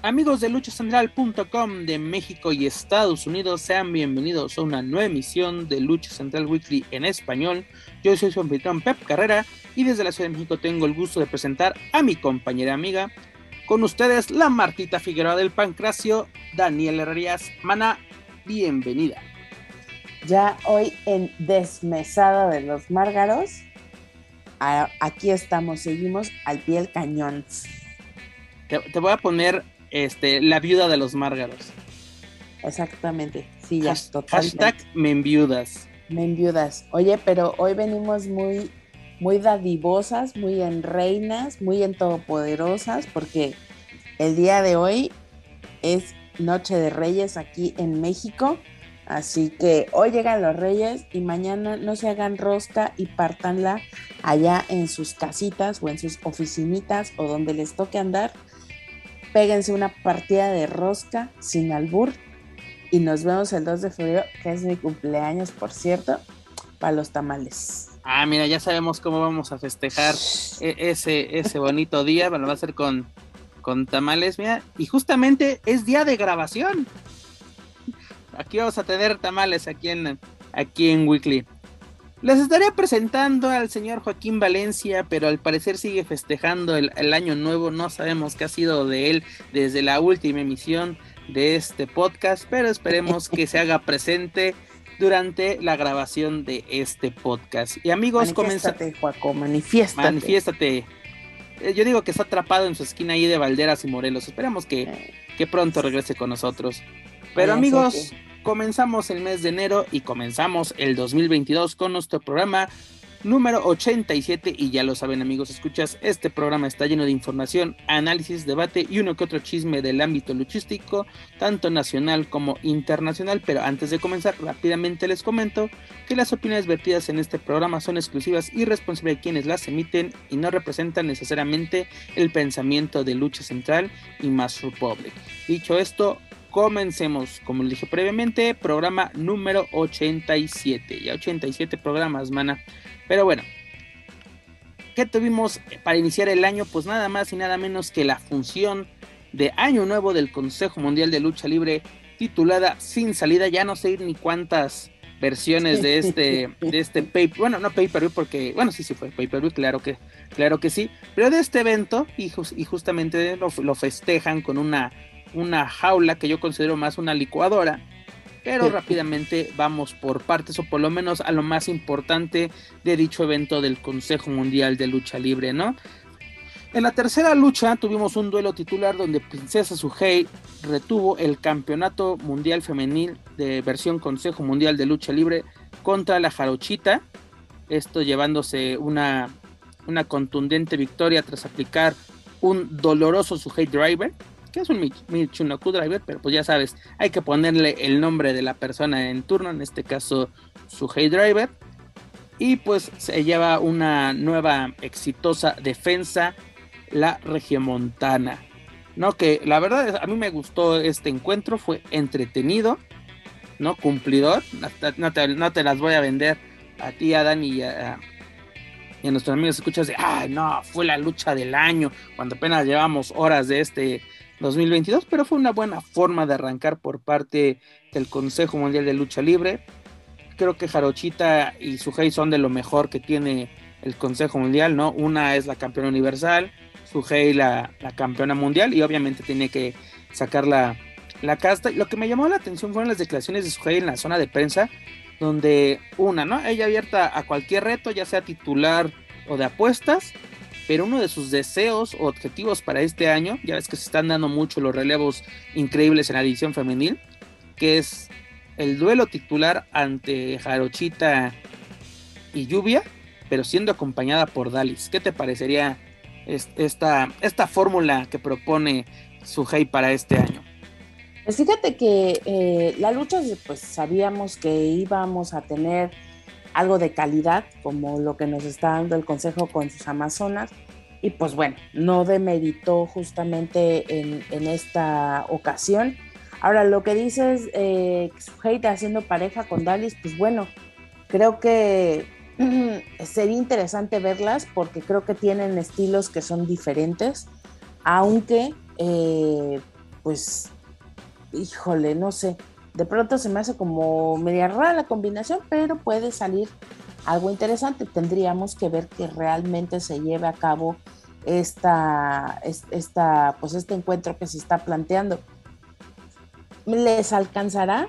Amigos de luchacentral.com de México y Estados Unidos, sean bienvenidos a una nueva emisión de Lucha Central Weekly en español. Yo soy su anfitrión Pep Carrera y desde la Ciudad de México tengo el gusto de presentar a mi compañera amiga, con ustedes la Martita Figueroa del Pancracio, Daniel Herrerías. Mana, bienvenida. Ya hoy en Desmesada de los Márgaros, aquí estamos, seguimos al pie del cañón. Te, te voy a poner este, la viuda de los márgaros. Exactamente, sí, ya, Hashtag me enviudas. Me enviudas. Oye, pero hoy venimos muy, muy dadivosas, muy en reinas, muy en todopoderosas, porque el día de hoy es Noche de Reyes aquí en México. Así que hoy llegan los reyes y mañana no se hagan rosca y partanla allá en sus casitas o en sus oficinitas o donde les toque andar péguense una partida de rosca sin albur y nos vemos el 2 de febrero, que es mi cumpleaños, por cierto, para los tamales. Ah, mira, ya sabemos cómo vamos a festejar e-, ese, ese bonito día, bueno, va a ser con, con tamales, mira, y justamente es día de grabación. Aquí vamos a tener tamales aquí en, aquí en Weekly. Les estaré presentando al señor Joaquín Valencia, pero al parecer sigue festejando el, año nuevo. No sabemos qué ha sido de él desde la última emisión de este podcast, pero esperemos que se haga presente durante la grabación de este podcast. Y amigos, manifiéstate, Joaco, manifiéstate. Manifiéstate. Eh, yo digo que está atrapado en su esquina ahí de Valderas y Morelos. Esperemos que, eh. que pronto regrese con nosotros. Pero amigos, comenzamos el mes de enero y comenzamos el 2022 con nuestro programa número 87 y ya lo saben amigos, escuchas, este programa está lleno de información, análisis, debate y uno que otro chisme del ámbito luchístico, tanto nacional como internacional, pero antes de comenzar rápidamente les comento que las opiniones vertidas en este programa son exclusivas y responsables de quienes las emiten y no representan necesariamente el pensamiento de Lucha Central y Mass Republic. Dicho esto, Comencemos, como les dije previamente, programa número 87. Ya 87 programas, mana. Pero bueno, ¿qué tuvimos para iniciar el año? Pues nada más y nada menos que la función de Año Nuevo del Consejo Mundial de Lucha Libre titulada Sin Salida. Ya no sé ni cuántas versiones de este de este pay bueno no pay per view porque bueno sí sí fue pay per view claro que claro que sí pero de este evento y, y justamente lo, festejan con una una jaula que yo considero más una licuadora. Pero rápidamente vamos por partes, o por lo menos a lo más importante de dicho evento del Consejo Mundial de Lucha Libre, ¿no? En la tercera lucha tuvimos un duelo titular donde Princesa Suhei retuvo el campeonato mundial femenil de versión Consejo Mundial de Lucha Libre contra la Jarochita. Esto llevándose una, una contundente victoria tras aplicar un doloroso Suhei Driver que es un Michunoku Driver, pero pues ya sabes, hay que ponerle el nombre de la persona en turno, en este caso su Hey Driver. Y pues se lleva una nueva exitosa defensa, la Regiomontana. No, que la verdad a mí me gustó este encuentro, fue entretenido, ¿no? Cumplidor. No te, las voy a vender a ti, a Dani y a, y a nuestros amigos escuchas de, ay, no, fue la lucha del año, cuando apenas llevamos horas de este 2022, pero fue una buena forma de arrancar por parte del Consejo Mundial de Lucha Libre. Creo que Jarochita y Sujei son de lo mejor que tiene el Consejo Mundial, ¿no? Una es la campeona universal, Sujei la, la campeona mundial y obviamente tiene que sacar la, la casta. Lo que me llamó la atención fueron las declaraciones de Sujei en la zona de prensa, donde una, ¿no? Ella abierta a cualquier reto, ya sea titular o de apuestas, pero uno de sus deseos o objetivos para este año, ya ves que se están dando mucho los relevos increíbles en la división femenil, que es el duelo titular ante Jarochita y Lluvia, pero siendo acompañada por Dalis. ¿Qué te parecería esta, esta fórmula que propone Suhei para este año? Pues fíjate que eh, la lucha, pues sabíamos que íbamos a tener algo de calidad, como lo que nos está dando el Consejo con sus Amazonas. Y pues bueno, no demeritó justamente en, esta ocasión. Ahora, lo que dices, eh, haciendo pareja con Dalis, pues bueno, creo que sería interesante verlas porque creo que tienen estilos que son diferentes, aunque, eh, pues, híjole, no sé, de pronto se me hace como media rara la combinación, pero puede salir algo interesante. Tendríamos que ver que realmente se lleve a cabo esta, esta, pues este encuentro que se está planteando. ¿Les alcanzará?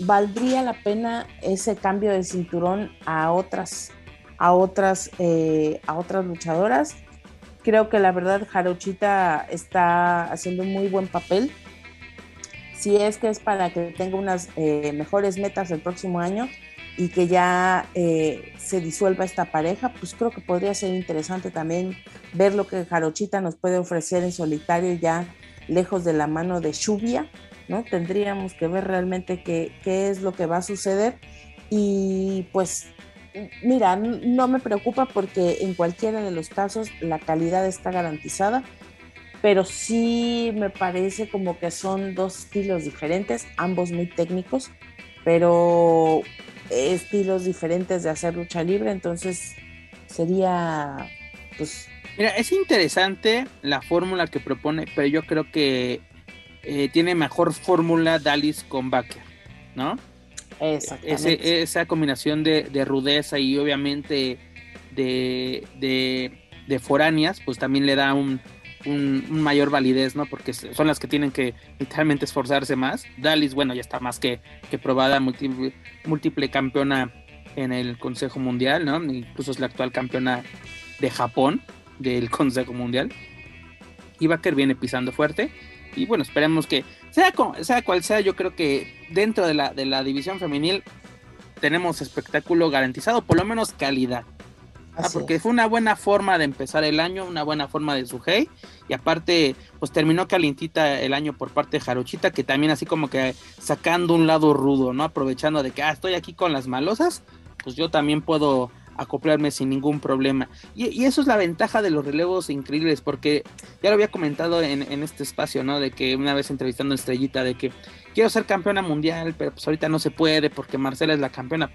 ¿Valdría la pena ese cambio de cinturón a otras, a otras, eh, a otras luchadoras? Creo que la verdad Jarochita está haciendo un muy buen papel si es que es para que tenga unas eh, mejores metas el próximo año y que ya eh, se disuelva esta pareja, pues creo que podría ser interesante también ver lo que Jarochita nos puede ofrecer en solitario ya lejos de la mano de Lluvia, ¿no? Tendríamos que ver realmente qué, qué es lo que va a suceder y pues mira, no me preocupa porque en cualquiera de los casos la calidad está garantizada pero sí me parece como que son dos estilos diferentes, ambos muy técnicos, pero estilos diferentes de hacer lucha libre, entonces sería, pues... Mira, es interesante la fórmula que propone, pero yo creo que eh, tiene mejor fórmula Dallas con Baker, ¿no? Exactamente. esa combinación de, de, rudeza y obviamente de, de, de foráneas, pues también le da un, un, mayor validez, ¿no? Porque son las que tienen que literalmente esforzarse más. Dalis, bueno, ya está más que, que probada, múltiple, múltiple campeona en el Consejo Mundial, ¿no? Incluso es la actual campeona de Japón del Consejo Mundial. Y Baker viene pisando fuerte. Y bueno, esperemos que, sea, sea cual sea, yo creo que dentro de la, de la división femenil tenemos espectáculo garantizado, por lo menos calidad. Ah, porque fue una buena forma de empezar el año, una buena forma de su hey. Y aparte, pues terminó calientita el año por parte de Jarochita, que también así como que sacando un lado rudo, ¿no? Aprovechando de que, ah, estoy aquí con las malosas, pues yo también puedo acoplarme sin ningún problema. Y, eso es la ventaja de los relevos increíbles, porque ya lo había comentado en, en, este espacio, ¿no? De que una vez entrevistando a Estrellita, de que quiero ser campeona mundial, pero pues ahorita no se puede porque Marcela es la campeona.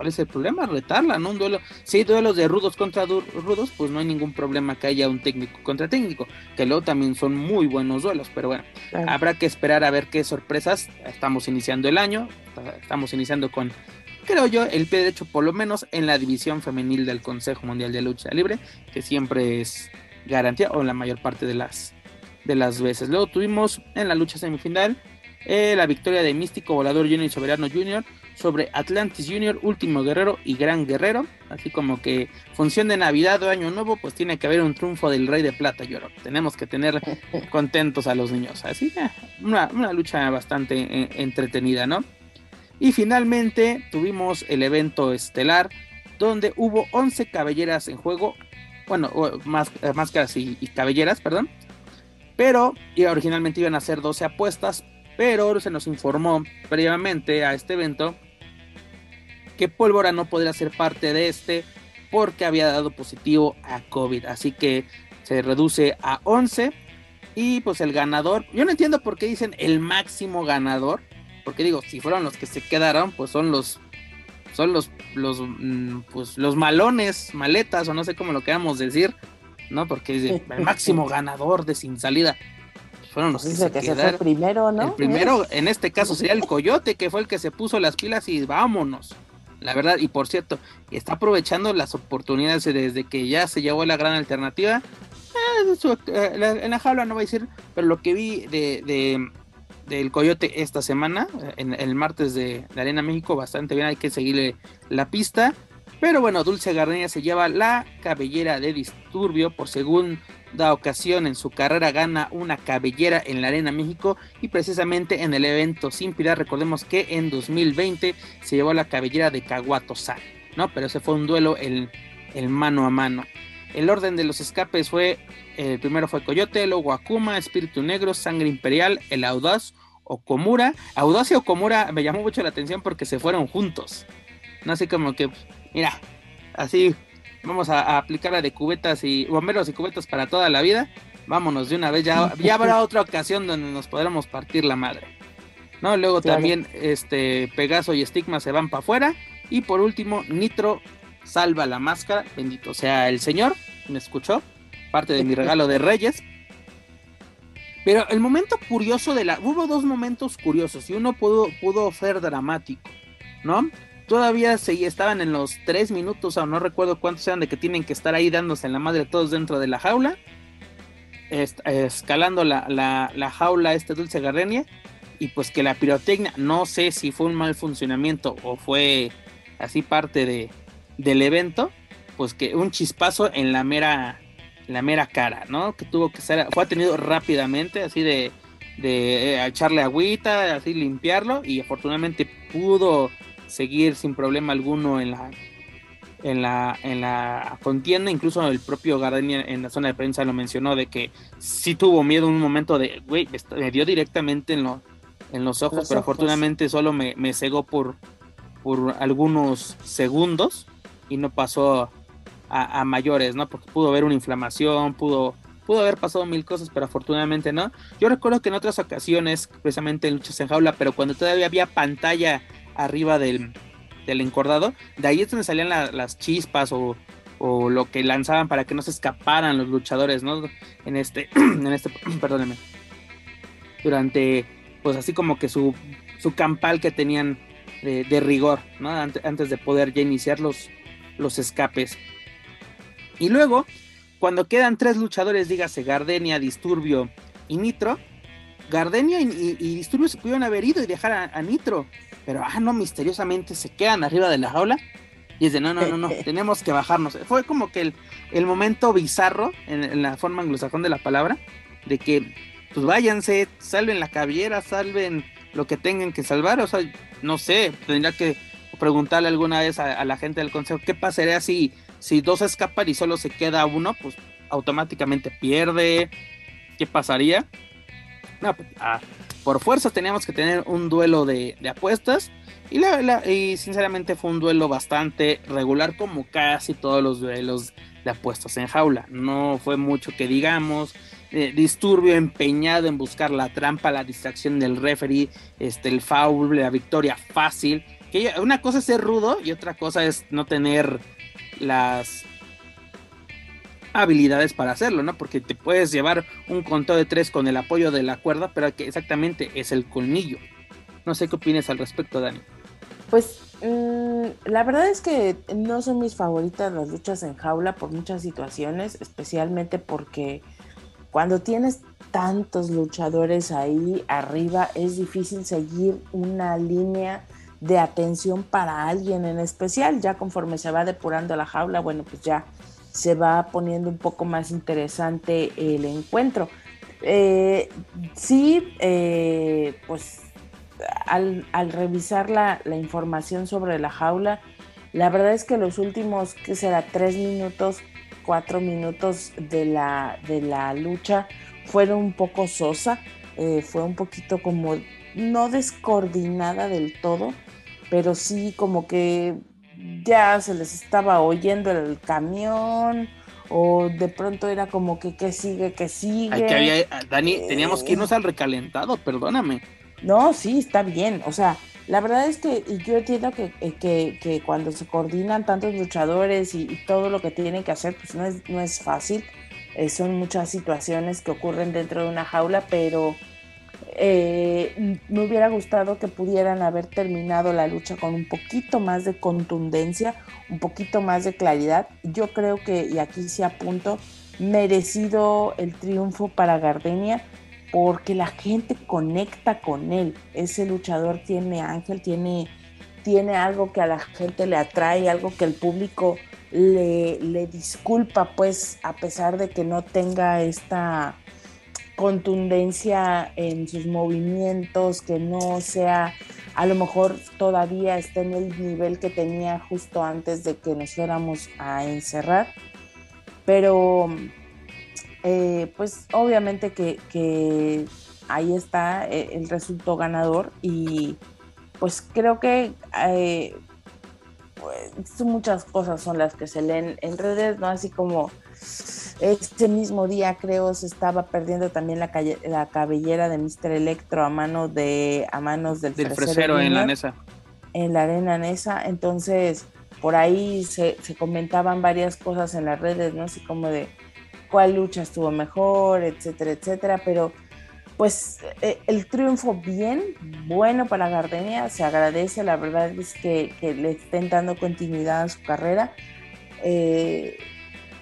¿Cuál es el problema? Retarla, ¿no? Un duelo. Si hay duelos de rudos contra rudos, pues no hay ningún problema que haya un técnico contra técnico. Que luego también son muy buenos duelos. Pero bueno, habrá que esperar a ver qué sorpresas. Estamos iniciando el año. Estamos iniciando con, creo yo, el pie derecho, por lo menos en la división femenil del Consejo Mundial de Lucha Libre, que siempre es garantía, o la mayor parte de las, de las veces. Luego tuvimos en la lucha semifinal eh, la victoria de Místico Volador Junior y Soberano Junior sobre Atlantis Junior, Último Guerrero y Gran Guerrero. Así como que función de Navidad o Año Nuevo, pues tiene que haber un triunfo del Rey de Plata, Lloro. Tenemos que tener contentos a los niños. Así que una, lucha bastante eh, entretenida, ¿no? Y finalmente tuvimos el evento estelar donde hubo 11 cabelleras en juego. Bueno, más, eh, máscaras y, y cabelleras, perdón. Pero originalmente iban a ser 12 apuestas, pero se nos informó previamente a este evento que Pólvora no podría ser parte de este porque había dado positivo a COVID. Así que se reduce a 11. Y pues el ganador, yo no entiendo por qué dicen el máximo ganador. Porque digo, si fueron los que se quedaron, pues son los son los los mm, pues los malones, maletas o no sé cómo lo queramos decir, ¿no? Porque es el máximo ganador de sin salida fueron los pues que, se, fue primero, ¿no? El primero, en este caso, sería el Coyote, que fue el que se puso las pilas y vámonos. La verdad, y por cierto, está aprovechando las oportunidades desde que ya se llevó la gran alternativa. Eh, eh, en la jaula no voy a decir, pero lo que vi de, del Coyote esta semana, en el martes de, de, Arena México, bastante bien, hay que seguirle la pista. Pero bueno, Dulce Gardenia se lleva la cabellera de disturbio por según da ocasión en su carrera gana una cabellera en la Arena México y precisamente en el evento Sin Piedad recordemos que en 2020 se llevó la cabellera de Caguato San, ¿no? Pero ese fue un duelo el, el mano a mano. El orden de los escapes fue, el primero fue Coyote, luego Akuma, Espíritu Negro, Sangre Imperial, el Audaz, Okomura. Audaz y Okomura me llamó mucho la atención porque se fueron juntos. No sé como que mira, así vamos a, aplicar la de cubetas y bomberos y cubetas para toda la vida. Vámonos de una vez, ya, ya habrá otra ocasión donde nos podremos partir la madre. ¿No? Luego también este Pegaso y Stigma se van para afuera. Y por último, Nitro salva la máscara. Bendito sea el Señor. ¿Me escuchó? Parte de mi regalo de Reyes. Pero el momento curioso de la. Hubo dos momentos curiosos y uno pudo, pudo ser dramático, ¿no? Todavía se, estaban en los tres minutos, o no recuerdo cuántos eran, de que tienen que estar ahí dándose en la madre todos dentro de la jaula, escalando la, la, la, jaula este dulce gardenia, y pues que la pirotecnia, no sé si fue un mal funcionamiento o fue así parte de, del evento, pues que un chispazo en la mera la mera cara, ¿no? Que tuvo que ser, fue atendido rápidamente, así de, de eh, echarle agüita, así limpiarlo, y afortunadamente pudo seguir sin problema alguno en la en la en la contienda, incluso el propio Gardenia en la zona de prensa lo mencionó de que sí tuvo miedo en un momento de, güey, me dio directamente en, lo, en los ojos, pero afortunadamente solo me, me cegó por, por algunos segundos y no pasó a, mayores, ¿no? Porque pudo haber una inflamación, pudo, pudo haber pasado mil cosas, pero afortunadamente no. Yo recuerdo que en otras ocasiones, precisamente en luchas en jaula, pero cuando todavía había pantalla arriba del, del encordado, de ahí es donde salían las chispas o, o, lo que lanzaban para que no se escaparan los luchadores, ¿no? En este, en este, perdónenme, durante, pues así como que su, su campal que tenían de, rigor, ¿no? Antes, de poder ya iniciar los, los escapes. Y luego, cuando quedan tres luchadores, dígase Gardenia, Disturbio y Nitro, Gardenia y, Disturbio se pudieron haber ido y dejar a, Nitro, pero ah, no, misteriosamente se quedan arriba de la jaula. Y es de no, no, no, no, tenemos que bajarnos. Fue como que el, momento bizarro, en, la forma anglosajón de la palabra, de que, pues váyanse, salven la cabellera, salven lo que tengan que salvar. O sea, no sé, tendría que preguntarle alguna vez a, a la gente del consejo, ¿qué pasaría si si dos escapan y solo se queda uno, pues automáticamente pierde. ¿Qué pasaría? No, pues, ah, por fuerza teníamos que tener un duelo de, apuestas. Y, la, y sinceramente fue un duelo bastante regular como casi todos los duelos de apuestas en jaula. No fue mucho que digamos. Eh, disturbio empeñado en buscar la trampa, la distracción del referee, este, el foul, la victoria fácil. Que una cosa es ser rudo y otra cosa es no tener las habilidades para hacerlo, ¿no? Porque te puedes llevar un conteo de tres con el apoyo de la cuerda, pero que exactamente es el colmillo. No sé qué opinas al respecto, Dani. Pues mm, la verdad es que no son mis favoritas las luchas en jaula por muchas situaciones, especialmente porque cuando tienes tantos luchadores ahí arriba es difícil seguir una línea de atención para alguien en especial. Ya conforme se va depurando la jaula, bueno, pues ya se va poniendo un poco más interesante el encuentro. Eh, sí, eh, pues al, revisar la, información sobre la jaula, la verdad es que los últimos, que será? Tres minutos, cuatro minutos de la, de la lucha fueron un poco sosa, eh, fue un poquito como no descoordinada del todo pero sí como que ya se les estaba oyendo el camión o de pronto era como que que sigue, que sigue. Dani, teníamos que irnos al recalentado, perdóname. No, sí, está bien. O sea, la verdad es que yo entiendo que, que, cuando se coordinan tantos luchadores y, todo lo que tienen que hacer, pues no es, no es fácil. Eh, son muchas situaciones que ocurren dentro de una jaula, pero eh, me hubiera gustado que pudieran haber terminado la lucha con un poquito más de contundencia, un poquito más de claridad. Yo creo que, y aquí se apunto, merecido el triunfo para Gardenia porque la gente conecta con él. Ese luchador tiene ángel, tiene, tiene algo que a la gente le atrae, algo que el público le, le disculpa, pues a pesar de que no tenga esta contundencia en sus movimientos, que no sea, a lo mejor todavía esté en el nivel que tenía justo antes de que nos fuéramos a encerrar. Pero, eh, pues obviamente que, ahí está eh, el resultado ganador y pues creo que eh, pues muchas cosas son las que se leen en redes, ¿no? Así como este mismo día creo se estaba perdiendo también la, la cabellera de Mr. Electro a mano de a manos del, del fresero, en la Nesa. En la arena Nesa, entonces por ahí se, se, comentaban varias cosas en las redes, ¿no? Así como de cuál lucha estuvo mejor, etcétera, etcétera, pero pues eh, el triunfo bien, bueno para Gardenia, se agradece, la verdad es que, le estén dando continuidad a su carrera. Eh,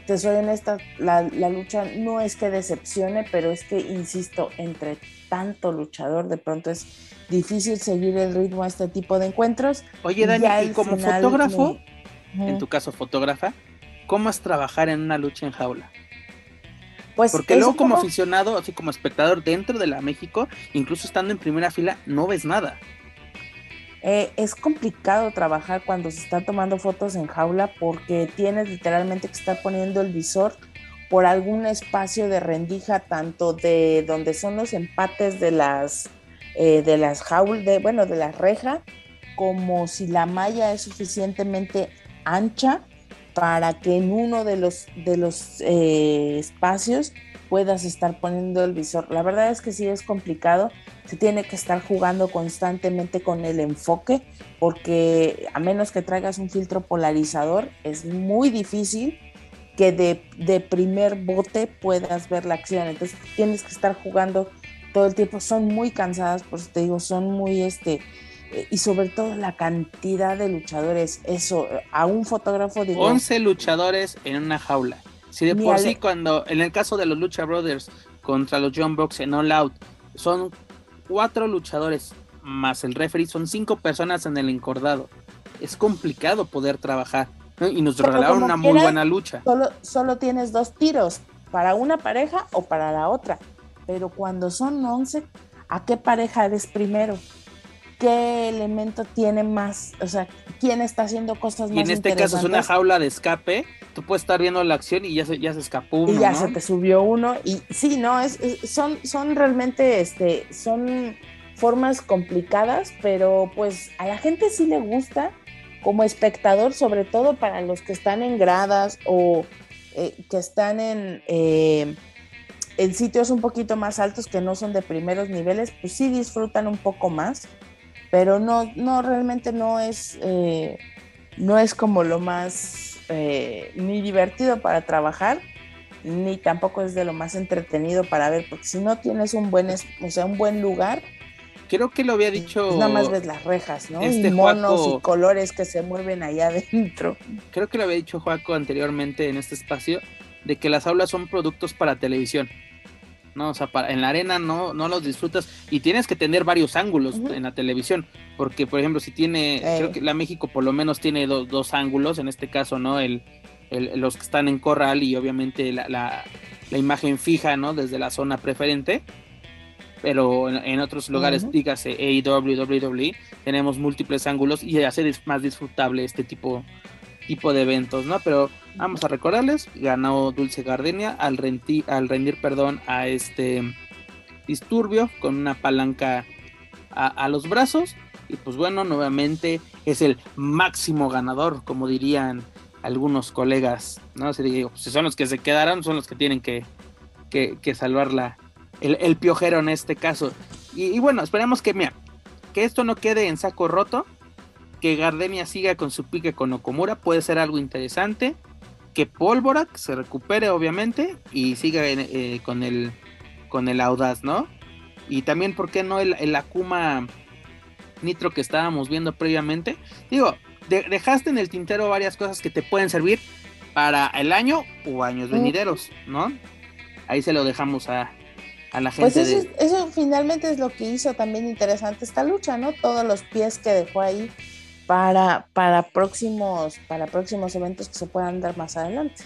te soy honesta, la, la, lucha no es que decepcione, pero es que, insisto, entre tanto luchador, de pronto es difícil seguir el ritmo a este tipo de encuentros. Oye, Dani, y como fotógrafo, en tu caso fotógrafa, ¿cómo es trabajar en una lucha en jaula? Pues Porque luego como, aficionado, así como espectador dentro de la México, incluso estando en primera fila, no ves nada. Eh, es complicado trabajar cuando se están tomando fotos en jaula porque tienes literalmente que estar poniendo el visor por algún espacio de rendija, tanto de donde son los empates de las, eh, de las jaulas, de, bueno, de la reja, como si la malla es suficientemente ancha para que en uno de los, de los eh, espacios puedas estar poniendo el visor. La verdad es que sí es complicado, se tiene que estar jugando constantemente con el enfoque, porque a menos que traigas un filtro polarizador, es muy difícil que de, primer bote puedas ver la acción. Entonces tienes que estar jugando todo el tiempo. Son muy cansadas, por eso te digo, son muy este. Y sobre todo la cantidad de luchadores, eso, a un fotógrafo digo... 11 luchadores en una jaula. Si de por sí cuando, en el caso de los Lucha Brothers contra los John Box en All Out, son cuatro luchadores más el referee, son cinco personas en el encordado. Es complicado poder trabajar. Y nos regalaron una muy buena lucha. Solo, solo tienes dos tiros, para una pareja o para la otra. Pero cuando son once, ¿a qué pareja eres primero? Qué elemento tiene más, o sea, quién está haciendo cosas más Y en este caso es una jaula de escape, tú puedes estar viendo la acción y ya se, ya se escapó uno. Y ya se te subió uno, y sí, no, es, son, son realmente, este, son formas complicadas, pero pues a la gente sí le gusta, como espectador, sobre todo para los que están en gradas o eh, que están en... Eh, en sitios un poquito más altos que no son de primeros niveles, pues sí disfrutan un poco más pero no, no realmente no es, eh, no es como lo más eh, ni divertido para trabajar, ni tampoco es de lo más entretenido para ver, porque si no tienes un buen, o sea, un buen lugar, creo que lo había dicho. Pues nada más ves las rejas, ¿no? Este y monos y colores que se mueven allá adentro. Creo que lo había dicho Joaco anteriormente en este espacio, de que las aulas son productos para televisión. ¿No? O sea, en la arena no, no los disfrutas y tienes que tener varios ángulos en la televisión, porque por ejemplo, si tiene, creo que la México por lo menos tiene dos ángulos, en este caso, ¿no? El, los que están en corral y obviamente la, la, imagen fija, ¿no? Desde la zona preferente, pero en, otros lugares, dígase AEW, WWE, tenemos múltiples ángulos y hace más disfrutable este tipo, tipo de eventos, ¿no? Pero Vamos a recordarles, ganó Dulce Gardenia al, al rendir perdón a este disturbio con una palanca a, los brazos. Y pues bueno, nuevamente es el máximo ganador, como dirían algunos colegas. ¿no? Si, digo, pues, si son los que se quedaron, son los que tienen que, que, salvar el, piojero en este caso. Y, bueno, esperemos que, mira, que esto no quede en saco roto. Que Gardenia siga con su pique con Okomura puede ser algo interesante que Polvorak se recupere, obviamente, y siga eh, con, el, con el Audaz, ¿no? Y también, ¿por qué no el, Akuma Nitro que estábamos viendo previamente? Digo, dejaste en el tintero varias cosas que te pueden servir para el año o años venideros, ¿no? Ahí se lo dejamos a, a la pues gente. Pues eso, eso finalmente es lo que hizo también interesante esta lucha, ¿no? Todos los pies que dejó ahí para, para, próximos, para próximos eventos que se puedan dar más adelante.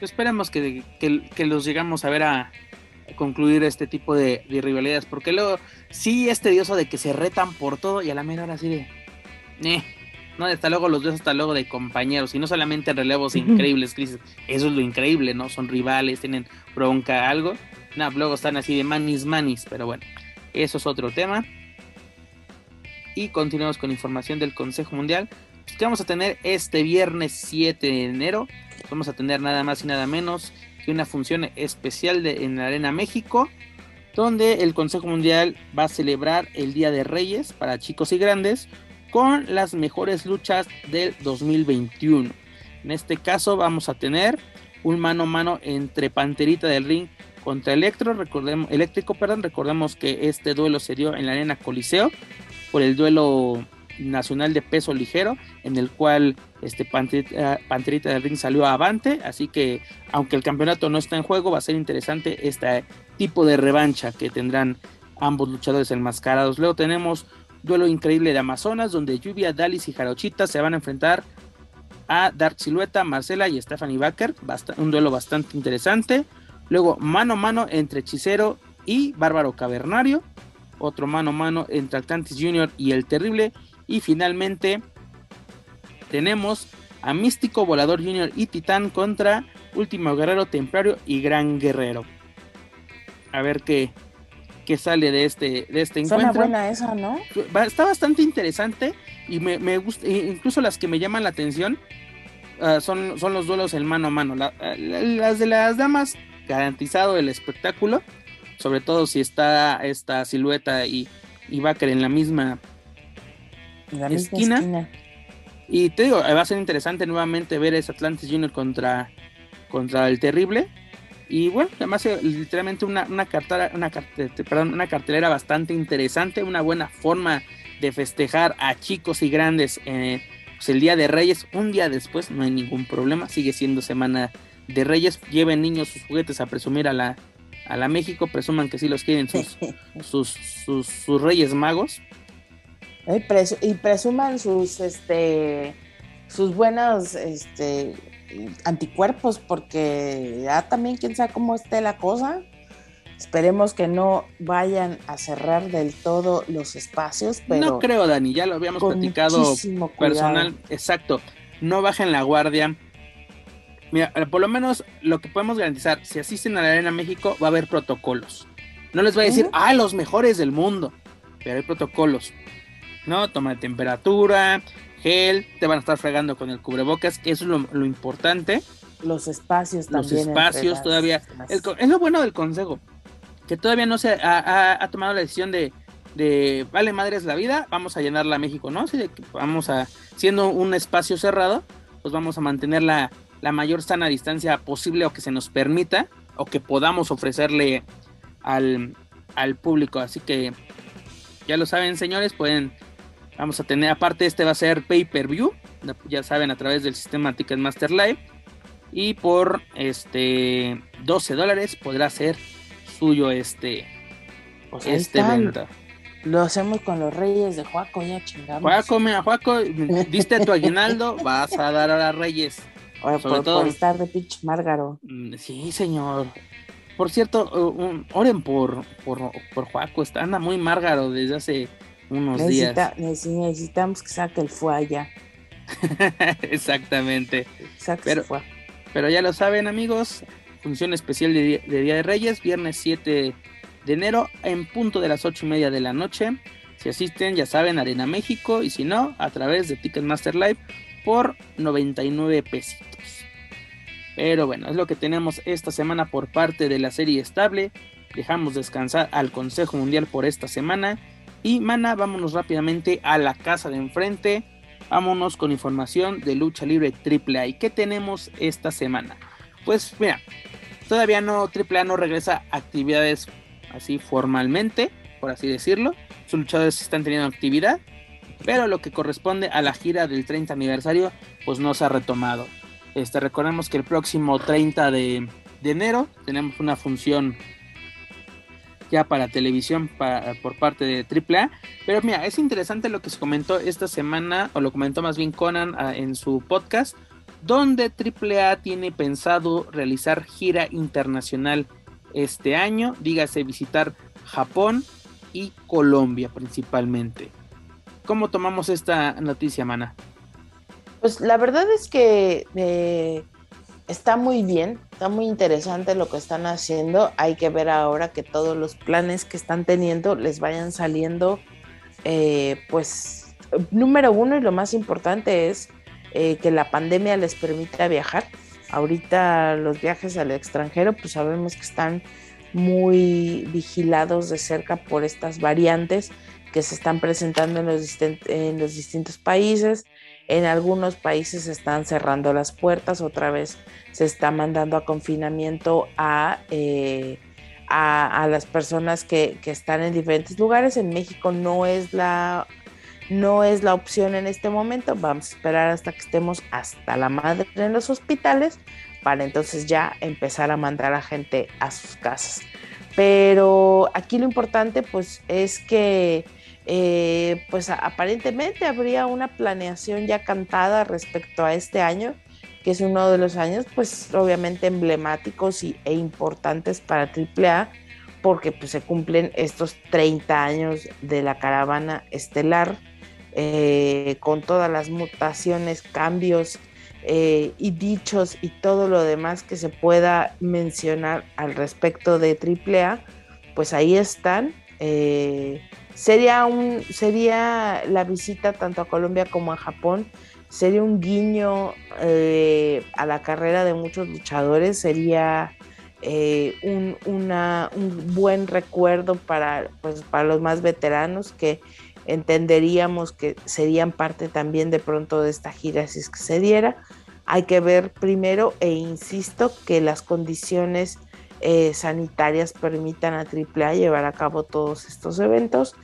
Esperemos que, que, los llegamos a ver a, concluir este tipo de, rivalidades, porque luego sí es tedioso de que se retan por todo y a la menor hora así de... Eh, no, hasta luego los ves hasta luego de compañeros y no solamente relevos increíbles, crisis, eso es lo increíble, ¿no? Son rivales, tienen bronca, algo. No, luego están así de manis manis, pero bueno, eso es otro tema. Y continuamos con información del Consejo Mundial. ¿Qué vamos a tener este viernes 7 de enero? Vamos a tener nada más y nada menos que una función especial en la Arena México, donde el Consejo Mundial va a celebrar el Día de Reyes para chicos y grandes con las mejores luchas del 2021. En este caso vamos a tener un mano a mano entre Panterita del Ring contra Electro, recordemos, Eléctrico, perdón, recordemos que este duelo se dio en la Arena Coliseo por el duelo nacional de peso ligero, en el cual este Panterita, Panterita del Ring salió avante, así que aunque el campeonato no está en juego, va a ser interesante este tipo de revancha que tendrán ambos luchadores enmascarados. Luego tenemos duelo increíble de Amazonas, donde Lluvia, Dalis y Jarochita se van a enfrentar a Dark Silueta, Marcela y Stephanie Baker, un duelo bastante interesante. Luego mano a mano entre Hechicero y Bárbaro Cavernario, otro mano a mano entre Atlantis Junior y El Terrible. Y finalmente tenemos a Místico Volador Junior y Titán contra Último Guerrero Templario y Gran Guerrero. A ver qué, qué sale de este, de este encuentro. buena esa, ¿no? Está bastante interesante y me, gusta, incluso las que me llaman la atención ah, son, son los duelos en mano a mano. las de las damas, garantizado el espectáculo, sobre todo si está esta silueta y, y Baker en la misma la esquina. Y te digo, va a ser interesante nuevamente ver ese Atlantis Junior contra, contra el Terrible. Y bueno, además eh, literalmente una, una, cartera, una, perdón, una cartelera bastante interesante, una buena forma de festejar a chicos y grandes eh, pues el Día de Reyes. Un día después no hay ningún problema, sigue siendo semana de Reyes. Lleven niños sus juguetes a presumir a la, a la México, presuman que sí los quieren sus, sus, sus, sus Reyes Magos. Y, presuman sus, este, sus buenos este, anticuerpos, porque ya también quién sabe cómo esté la cosa. Esperemos que no vayan a cerrar del todo los espacios, pero... No creo, Dani, ya lo habíamos platicado personal. Exacto, no bajen la guardia. Mira, por lo menos lo que podemos garantizar, si asisten a la Arena México, va a haber protocolos. No les voy a decir, ah, los mejores del mundo, pero hay protocolos. ¿no? Toma de temperatura, gel, te van a estar fregando con el cubrebocas, que eso es lo, importante. Los espacios también. Los espacios todavía. es lo bueno del consejo, que todavía no se ha, tomado la decisión de, de, vale madres la vida, vamos a llenarla a México, ¿no? Así de que vamos a, siendo un espacio cerrado, pues vamos a mantener la, mayor sana distancia posible o que se nos permita o que podamos ofrecerle al, al público. Así que ya lo saben, señores, pueden Vamos a tener, aparte este va a ser pay-per-view, ya saben, a través del sistema Ticketmaster Live. Y por este 12 dólares podrá ser suyo este, pues este evento. Lo hacemos con los reyes de Juaco, ya chingamos. Juaco, mira, Juaco, diste tu aguinaldo, vas a dar a las reyes. Por, todo. Por estar de pitch Márgaro. Mm, sí, señor. Por cierto, oren por, por, por Juaco, está, anda muy Márgaro desde hace unos días. Necesitamos que saque el fue allá. Exactamente. pero, pero ya lo saben, amigos. Función especial de, Día de Reyes, viernes 7 de enero, en punto de las 8 y media de la noche. Si asisten, ya saben, Arena México. Y si no, a través de Ticketmaster Live por 99 pesitos. Pero bueno, es lo que tenemos esta semana por parte de la serie estable. Dejamos descansar al Consejo Mundial por esta semana y mana, vámonos rápidamente a la casa de enfrente. Vámonos con información de lucha libre AAA. ¿Y qué tenemos esta semana? Pues mira, todavía no AAA no regresa a actividades así formalmente, por así decirlo. Sus luchadores están teniendo actividad, pero lo que corresponde a la gira del 30 aniversario, pues no se ha retomado. Este, recordemos que el próximo 30 de, de enero tenemos una función ya para televisión por parte de AAA. Pero mira, es interesante lo que se comentó esta semana, o lo comentó más bien Conan ah, en su podcast, donde AAA tiene pensado realizar gira internacional este año, dígase visitar Japón y Colombia principalmente. ¿Cómo tomamos esta noticia, Mana? Pues la verdad es que eh, está muy bien, está muy interesante lo que están haciendo. Hay que ver ahora que todos los planes que están teniendo les vayan saliendo, eh, pues número uno y lo más importante es eh, que la pandemia les permita viajar. Ahorita los viajes al extranjero, pues sabemos que están muy vigilados de cerca por estas variantes que se están presentando en los, distintos países. En algunos países se están cerrando las puertas, otra vez se está mandando a confinamiento a, eh, a, las personas que, que, están en diferentes lugares. En México no es, la, no es la opción en este momento. Vamos a esperar hasta que estemos hasta la madre en los hospitales para entonces ya empezar a mandar a gente a sus casas. Pero aquí lo importante pues es que eh, pues aparentemente habría una planeación ya cantada respecto a este año, que es uno de los años pues obviamente emblemáticos y, e importantes para AAA, porque pues se cumplen estos 30 años de la caravana estelar, eh, con todas las mutaciones, cambios eh, y dichos y todo lo demás que se pueda mencionar al respecto de AAA, pues ahí están. Sería, un, sería la visita tanto a Colombia como a Japón, sería un guiño eh, a la carrera de muchos luchadores, sería eh, un, un, buen recuerdo para, pues, para los más veteranos que entenderíamos que serían parte también de pronto de esta gira si es que se diera. Hay que ver primero, e insisto, que las condiciones eh, sanitarias permitan a AAA llevar a cabo todos estos eventos.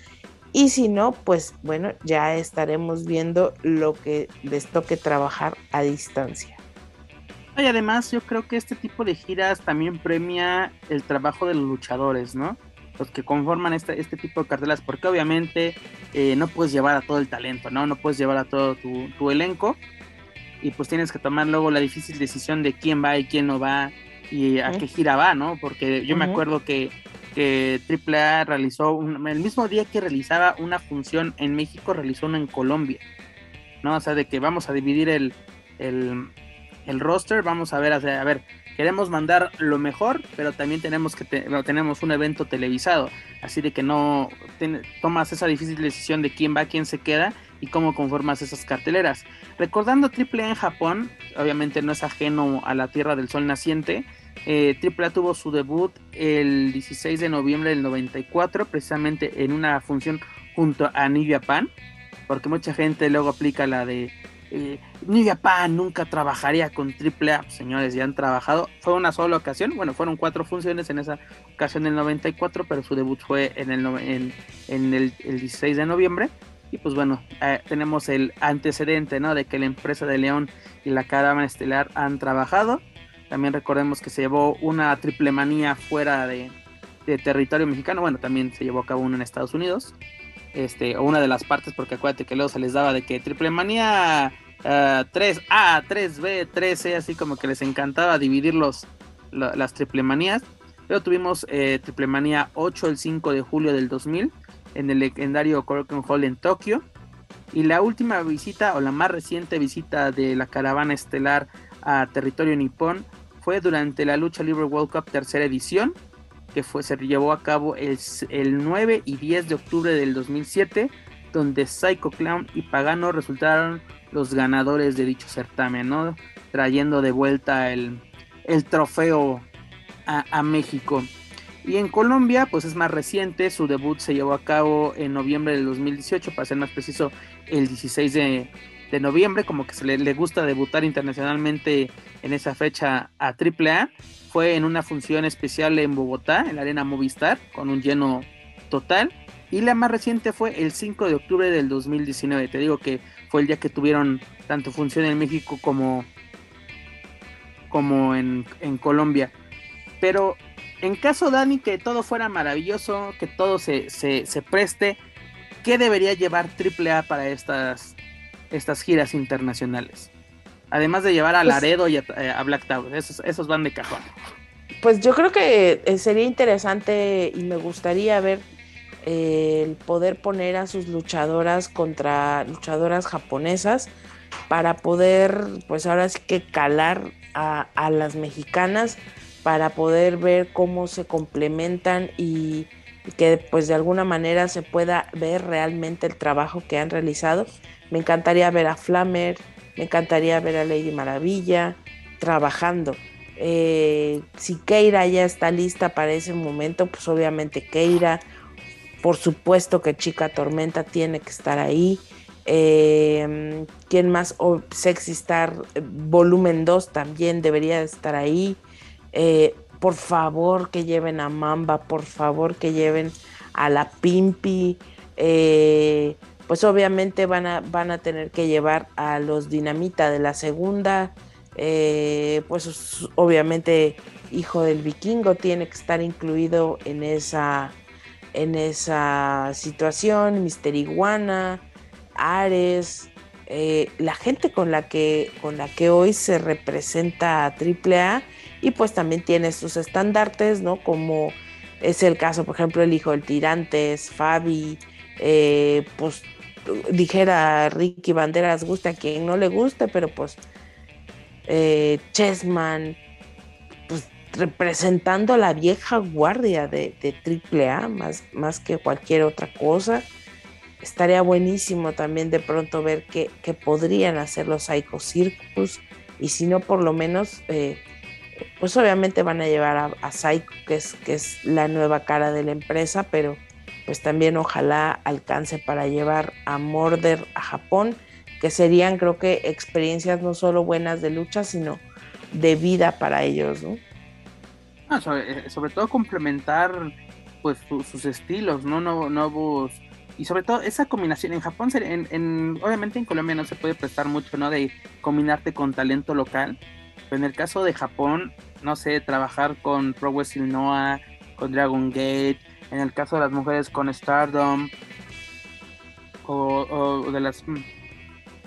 Y si no, pues bueno, ya estaremos viendo lo que les toque trabajar a distancia. Y además yo creo que este tipo de giras también premia el trabajo de los luchadores, ¿no? Los que conforman este, este tipo de cartelas, porque obviamente eh, no puedes llevar a todo el talento, ¿no? No puedes llevar a todo tu, tu elenco y pues tienes que tomar luego la difícil decisión de quién va y quién no va y a qué gira va, ¿no? Porque yo me acuerdo que, que AAA realizó, el mismo día que realizaba una función en México, realizó una en Colombia, ¿no? O sea, de que vamos a dividir el, el, el roster, vamos a ver, a ver, queremos mandar lo mejor, pero también tenemos que tenemos un evento televisado, así de que no tomas esa difícil decisión de quién va, quién se queda y cómo conformas esas carteleras. Recordando AAA en Japón, obviamente no es ajeno a la Tierra del Sol naciente. Eh, AAA tuvo su debut el 16 de noviembre del 94, precisamente en una función junto a New Japan, porque mucha gente luego aplica la de eh, New Japan nunca trabajaría con AAA. Pues, señores, ya han trabajado. Fue una sola ocasión. Bueno, fueron cuatro funciones en esa ocasión del 94, pero su debut fue en el, en, el, 16 de noviembre. Y pues bueno, eh, tenemos el antecedente, ¿no? De que la empresa de León y la Caravana Estelar han trabajado. También recordemos que se llevó una triple manía fuera de, territorio mexicano. Bueno, también se llevó a cabo una en Estados Unidos este, o una de las partes, porque acuérdate que luego se les daba de que Triple Manía 3A, 3B, 3C, así como que les encantaba dividir los, las Triple Manías. Luego tuvimos eh, Triple Manía 8 el 5 de julio del 2000 en el legendario Korakuen Hall en Tokio. Y la última visita o la más reciente visita de la caravana estelar a territorio nipón fue durante la lucha libre World Cup tercera edición que fue, se llevó a cabo el, el 9 y 10 de octubre del 2007, donde Psycho Clown y Pagano resultaron los ganadores de dicho certamen, ¿no? trayendo de vuelta el, el trofeo a, a, México. Y en Colombia, pues es más reciente, su debut se llevó a cabo en noviembre del 2018, para ser más preciso, el 16 de, de noviembre, como que se le, gusta debutar internacionalmente en esa fecha a AAA fue en una función especial en Bogotá, en la Arena Movistar, con un lleno total. Y la más reciente fue el 5 de octubre del 2019. Te digo que fue el día que tuvieron tanto función en México como, como en, Colombia. Pero en caso, Dani, que todo fuera maravilloso, que todo se, se, preste, ¿qué debería llevar AAA para estas, estas giras internacionales? Además de llevar a pues Laredo y a, eh, Black Tower, esos, esos van de cajón. Pues yo creo que eh, sería interesante y me gustaría ver eh, el poder poner a sus luchadoras contra luchadoras japonesas para poder, pues ahora sí que calar a, las mexicanas para poder ver cómo se complementan y, y que pues de alguna manera se pueda ver realmente el trabajo que han realizado. Me encantaría ver a Flammer, me encantaría ver a Lady Maravilla trabajando. Eh, si Keira ya está lista para ese momento, pues obviamente Keira, por supuesto que Chica Tormenta tiene que estar ahí. Eh, ¿Quién más? Oh, Sexy Star eh, Volumen 2 también debería estar ahí. Por favor que lleven a Mamba, por favor que lleven a la Pimpi. Pues obviamente van a, van a tener que llevar a los Dinamita de la segunda. pues obviamente Hijo del Vikingo tiene que estar incluido en esa, en esa situación. Mister Iguana. Ares, eh, la gente con la, que, con la que hoy se representa a AAA y pues también tiene sus estandartes, ¿no? Como es el caso, por ejemplo, el hijo del Tirantes, Fabi, eh, pues dijera Ricky Banderas, guste a quien no le guste, pero pues eh, Chessman, pues representando a la vieja guardia de, de AAA más, más que cualquier otra cosa estaría buenísimo también de pronto ver qué, podrían hacer los Psycho Circus y si no por lo menos eh, pues obviamente van a llevar a, a, Psycho que es, que es la nueva cara de la empresa pero pues también ojalá alcance para llevar a Morder a Japón que serían creo que experiencias no solo buenas de lucha sino de vida para ellos ¿no? Ah, eh, sobre, todo complementar pues sus estilos no nuevos y sobre todo esa combinación en Japón, en, obviamente en Colombia no se puede prestar mucho, ¿no? De combinarte con talento local, pero en el caso de Japón, no sé, trabajar con Pro Wrestling Noah, con Dragon Gate, en el caso de las mujeres con Stardom, o, de las mm,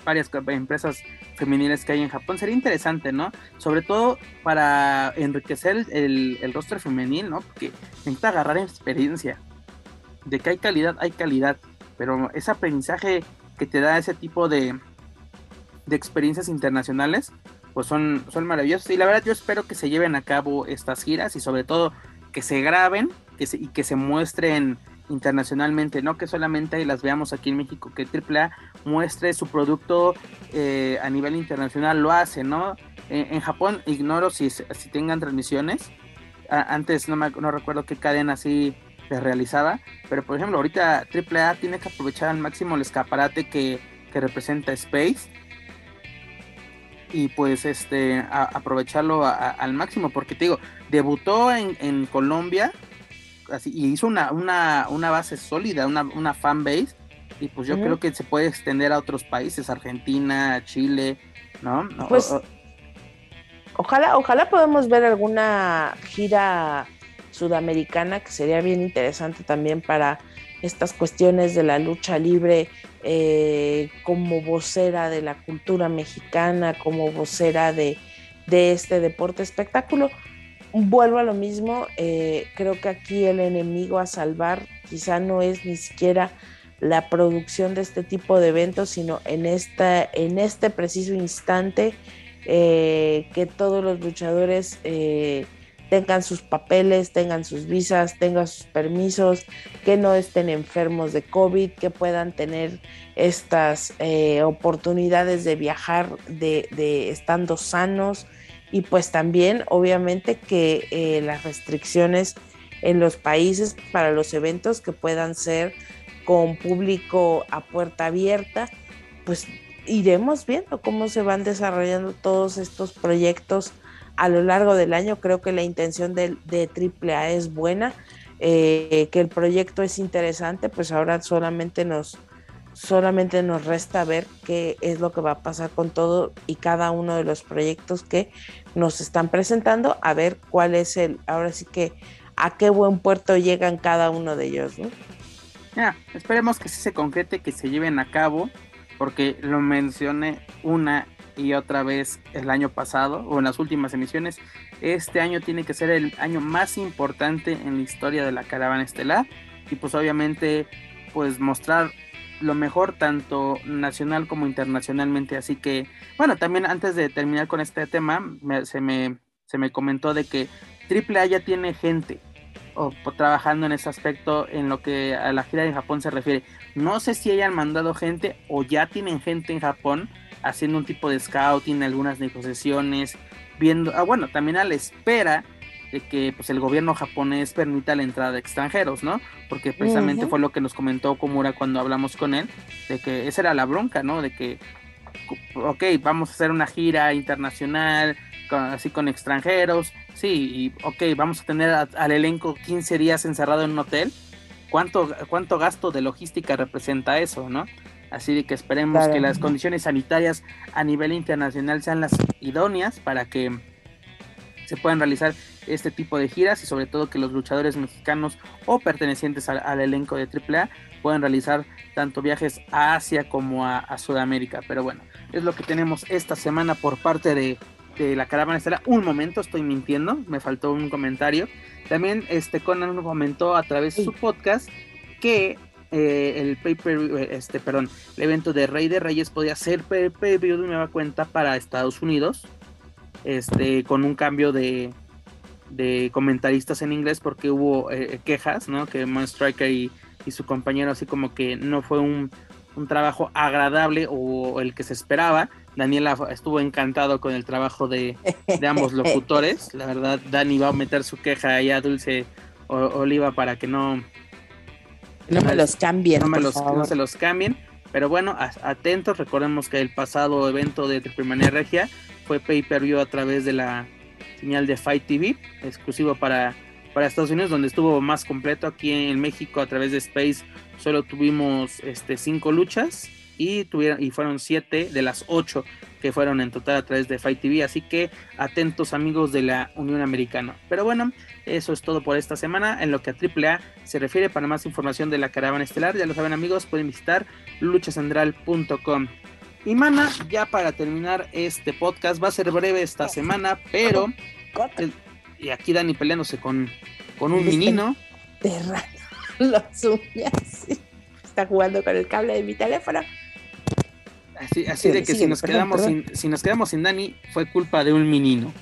varias empresas femeniles que hay en Japón, sería interesante, ¿no? Sobre todo para enriquecer el, el roster femenil, ¿no? Porque necesita agarrar experiencia de que hay calidad, hay calidad, pero ese aprendizaje que te da ese tipo de, de experiencias internacionales, pues son, son maravillosos. Y la verdad yo espero que se lleven a cabo estas giras y sobre todo que se graben que y que se muestren internacionalmente, no que solamente las veamos aquí en México, que AAA muestre su producto eh, a nivel internacional, lo hace, ¿no? En, Japón ignoro si, si tengan transmisiones, antes no, me, no recuerdo qué cadena así realizada, pero por ejemplo ahorita AAA tiene que aprovechar al máximo el escaparate que, representa Space y pues este aprovecharlo al máximo porque te digo debutó en, Colombia así, y hizo una, una, base sólida una, una fan base y pues yo creo que se puede extender a otros países Argentina Chile no pues ojalá ojalá podamos ver alguna gira sudamericana, que sería bien interesante también para estas cuestiones de la lucha libre eh, como vocera de la cultura mexicana, como vocera de, este deporte espectáculo. Vuelvo a lo mismo, eh, creo que aquí el enemigo a salvar quizá no es ni siquiera la producción de este tipo de eventos, sino en, esta, en este preciso instante eh, que todos los luchadores tengan sus papeles, tengan sus visas, tengan sus permisos, que no estén enfermos de COVID, que puedan tener estas eh, oportunidades de viajar de, estando sanos y pues también obviamente que eh, las restricciones en los países para los eventos que puedan ser con público a puerta abierta, pues iremos viendo cómo se van desarrollando todos estos proyectos a lo largo del año. Creo que la intención de, de AAA es buena, eh, que el proyecto es interesante, pues ahora solamente nos, solamente nos resta ver qué es lo que va a pasar con todo y cada uno de los proyectos que nos están presentando, a ver cuál es el, ahora sí que a qué buen puerto llegan cada uno de ellos, ¿no? Ya, esperemos que sí se concrete, que se lleven a cabo, porque lo mencioné una y otra vez el año pasado o en las últimas emisiones. Este año tiene que ser el año más importante en la historia de la caravana estelar y pues obviamente pues mostrar lo mejor tanto nacional como internacionalmente. Así que bueno, también antes de terminar con este tema se, me, se me comentó de que AAA ya tiene gente. o, trabajando en ese aspecto en lo que a la gira en Japón se refiere. No sé si hayan mandado gente o ya tienen gente en Japón haciendo un tipo de scouting, algunas negociaciones, viendo, ah, bueno, también a la espera de que pues el gobierno japonés permita la entrada de extranjeros, ¿no? Porque precisamente fue lo que nos comentó Komura cuando hablamos con él, de que esa era la bronca, ¿no? De que, ok, vamos a hacer una gira internacional, así con extranjeros, sí, y ok, vamos a tener al elenco 15 días encerrado en un hotel, ¿cuánto, cuánto gasto de logística representa eso, ¿no? Así de que esperemos que las condiciones sanitarias a nivel internacional sean las idóneas para que se puedan realizar este tipo de giras y sobre todo que los luchadores mexicanos o pertenecientes al, elenco de AAA puedan realizar tanto viajes a Asia como a, Sudamérica. Pero bueno, es lo que tenemos esta semana por parte de, la caravana estelar. Un momento, estoy mintiendo, me faltó un comentario. También este Conan comentó a través de su podcast que eh, el paper, este, perdón, el evento de Rey de Reyes podía ser pay per de nueva cuenta para Estados Unidos, este, con un cambio de, de comentaristas en inglés porque hubo eh, quejas, ¿no? Que Mon Striker y, su compañero así como que no fue un, trabajo agradable o el que se esperaba. Daniela estuvo encantado con el trabajo de, ambos locutores. La verdad, Dani va a meter su queja ahí a Dulce Oliva para que no... No me los cambien. No, no se los cambien. Pero bueno, atentos. Recordemos que el pasado evento de Triplemanía Regia fue pay-per-view a través de la señal de Fight TV, exclusivo para, para Estados Unidos, donde estuvo más completo. Aquí en México, a través de Space, solo tuvimos este, cinco luchas y, tuvieron, y fueron siete de las ocho que fueron en total a través de Fight TV. Así que atentos, amigos de la Unión Americana. Pero bueno, eso es todo por esta semana. En lo que a AAA se refiere, para más información de la caravana estelar, ya lo saben, amigos, pueden visitar luchacentral.com. Y mana, ya para terminar este podcast, va a ser breve esta semana, pero. y aquí Dani peleándose con, con un menino. las uñas. Está jugando con el cable de mi teléfono. Así, así de que si nos quedamos sin, si nos quedamos sin Dani, fue culpa de un menino.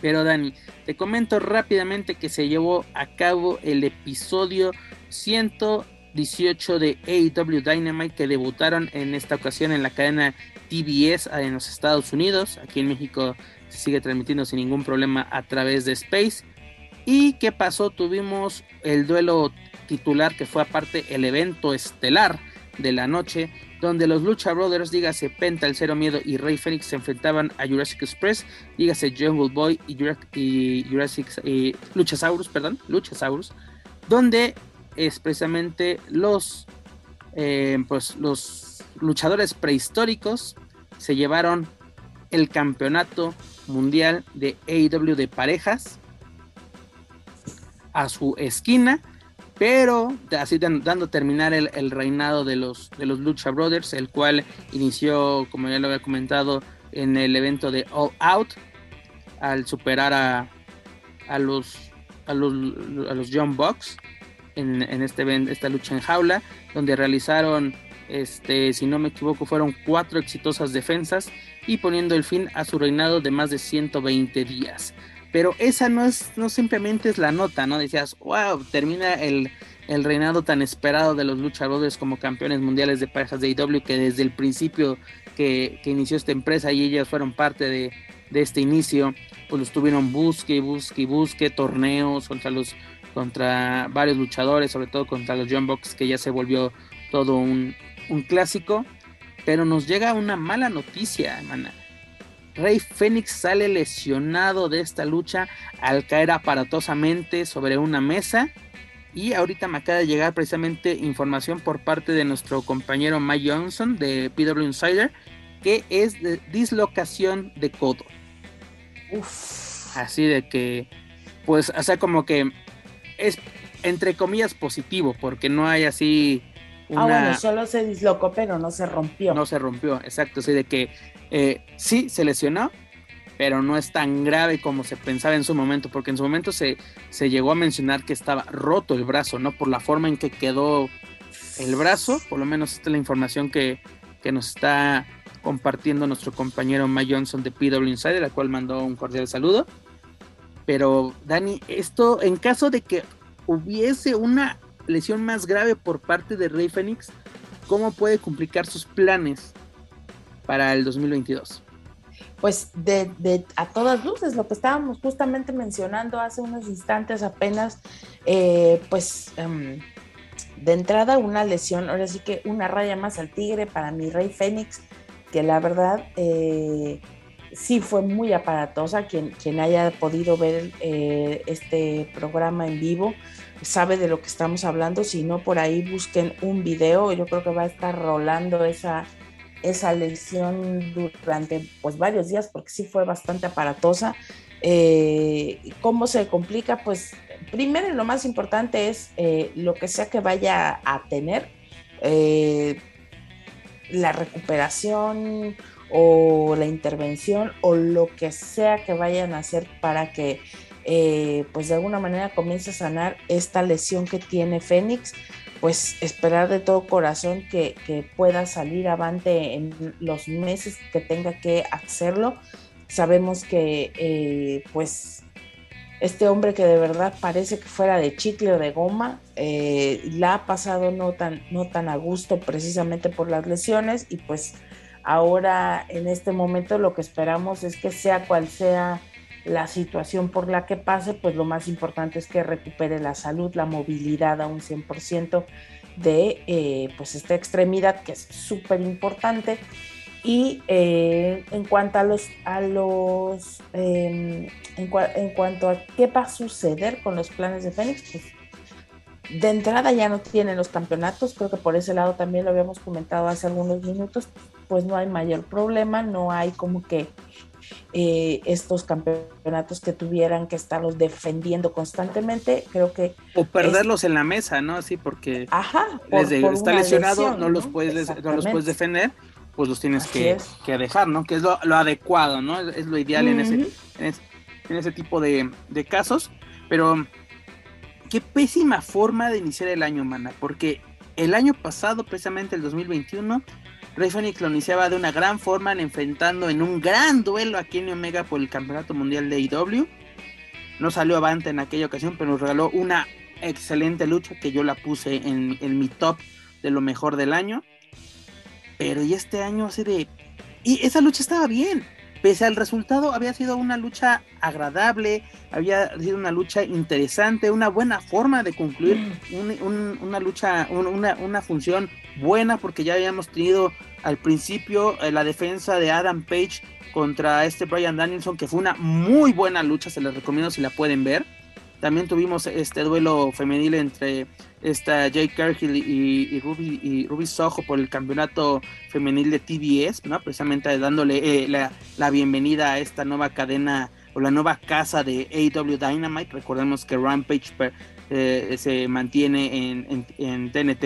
Pero Dani, te comento rápidamente que se llevó a cabo el episodio 100 18 de AEW Dynamite que debutaron en esta ocasión en la cadena TBS en los Estados Unidos. Aquí en México se sigue transmitiendo sin ningún problema a través de Space. ¿Y qué pasó? Tuvimos el duelo titular que fue aparte el evento estelar de la noche, donde los Lucha Brothers, dígase Penta, el Cero Miedo y Rey Fénix se enfrentaban a Jurassic Express, dígase Jungle Boy y, Jurassic, Luchasaurus, perdón, Luchasaurus, donde es precisamente los, eh, pues los luchadores prehistóricos se llevaron el campeonato mundial de AEW de parejas a su esquina, pero así dando terminar el, reinado de los, de los Lucha Brothers, el cual inició, como ya lo había comentado, en el evento de All Out, al superar a, a los a los, a los Bucks en, este, esta lucha en jaula, donde realizaron, este, si no me equivoco, fueron cuatro exitosas defensas y poniendo el fin a su reinado de más de 120 días. Pero esa no es, no simplemente es la nota, ¿no? Decías, wow, termina el, reinado tan esperado de los luchadores como campeones mundiales de parejas de IW, que desde el principio que, inició esta empresa y ellas fueron parte de, de este inicio, pues los tuvieron busque, busque, busque, torneos contra los contra varios luchadores, sobre todo contra los John Box, que ya se volvió todo un, clásico. Pero nos llega una mala noticia, hermana. Rey Fénix sale lesionado de esta lucha al caer aparatosamente sobre una mesa. Y ahorita me acaba de llegar precisamente información por parte de nuestro compañero Mike Johnson de PW Insider, que es de dislocación de codo. Así de que, pues, o sea, como que es entre comillas positivo, porque no hay así una... Ah, bueno, solo se dislocó, pero no se rompió. No se rompió, exacto, así de que eh, sí se lesionó, pero no es tan grave como se pensaba en su momento, porque en su momento se, se llegó a mencionar que estaba roto el brazo, ¿no? Por la forma en que quedó el brazo, por lo menos esta es la información que, que nos está compartiendo nuestro compañero Mike Johnson de PW Insider, al cual mandó un cordial saludo. Pero, Dani, esto en caso de que hubiese una lesión más grave por parte de Rey Fénix, ¿cómo puede complicar sus planes para el 2022? Pues de, a todas luces, lo que estábamos justamente mencionando hace unos instantes apenas, eh, pues em, de entrada una lesión, ahora sí que una raya más al tigre para mi Rey Fénix, que la verdad eh, sí fue muy aparatosa. Quien, quien haya podido ver eh, este programa en vivo sabe de lo que estamos hablando. Si no, por ahí busquen un video. Yo creo que va a estar rolando esa, esa lesión durante pues, varios días porque sí fue bastante aparatosa. Eh, ¿Cómo se complica? Pues primero y lo más importante es eh, lo que sea que vaya a tener, la recuperación o la intervención o lo que sea que vayan a hacer para que eh, pues de alguna manera comience a sanar esta lesión que tiene Fénix, pues esperar de todo corazón que, pueda salir avante en los meses que tenga que hacerlo. Sabemos que eh, pues este hombre que de verdad parece que fuera de chicle o de goma, eh, la ha pasado no tan, no tan a gusto precisamente por las lesiones y pues Ahora, en este momento, lo que esperamos es que sea cual sea la situación por la que pase, pues lo más importante es que recupere la salud, la movilidad a un 100% de eh, pues esta extremidad que es súper importante. Y eh, en cuanto a los, a los em, en, en, cuanto a qué va a suceder con los planes de Fénix, pues de entrada ya no tienen los campeonatos, creo que por ese lado también lo habíamos comentado hace algunos minutos, pues no hay mayor problema, no hay como que eh, estos campeonatos que tuvieran que estarlos defendiendo constantemente, creo que... O perderlos en la mesa, ¿no? Sí, porque Ajá, está lesionado, no, los puedes, no los puedes defender, pues los tienes que, dejar, ¿no? Que es lo, adecuado, ¿no? Es, lo ideal en, ese, en, ese, tipo de, de casos, pero qué pésima forma de iniciar el año, mana, porque el año pasado, precisamente el 2021, Rey lo iniciaba de una gran forma, enfrentando en un gran duelo a Kenny Omega por el Campeonato Mundial de IW. No salió avante en aquella ocasión, pero nos regaló una excelente lucha que yo la puse en, en mi top de lo mejor del año. Pero y este año así de... Y esa lucha estaba bien pese al resultado, había sido una lucha agradable, había sido una lucha interesante, una buena forma de concluir mm. una lucha, una, función buena, porque ya habíamos tenido al principio eh, la defensa de Adam Page contra este Brian Danielson, que fue una muy buena lucha, se les recomiendo si la pueden ver. También tuvimos este duelo femenil entre esta Jake Cargill y, Ruby, y Soho por el campeonato femenil de TBS, ¿no? Precisamente dándole eh, la, bienvenida a esta nueva cadena o la nueva casa de AW Dynamite. Recordemos que Rampage eh, se mantiene en, TNT.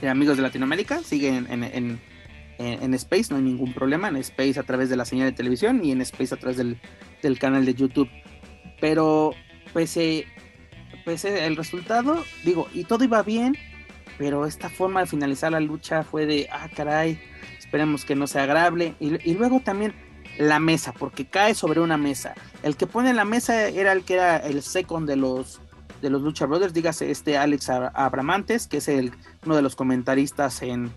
Eh, amigos de Latinoamérica, siguen en, Space, no hay ningún problema. En Space a través de la señal de televisión y en Space a través del, del canal de YouTube. Pero pese, pese el resultado, digo, y todo iba bien, pero esta forma de finalizar la lucha fue de, ah, caray, esperemos que no sea agradable. Y, luego también la mesa, porque cae sobre una mesa. El que pone la mesa era el que era el second de los de los Lucha Brothers, dígase este Alex Abramantes, que es el, uno de los comentaristas en,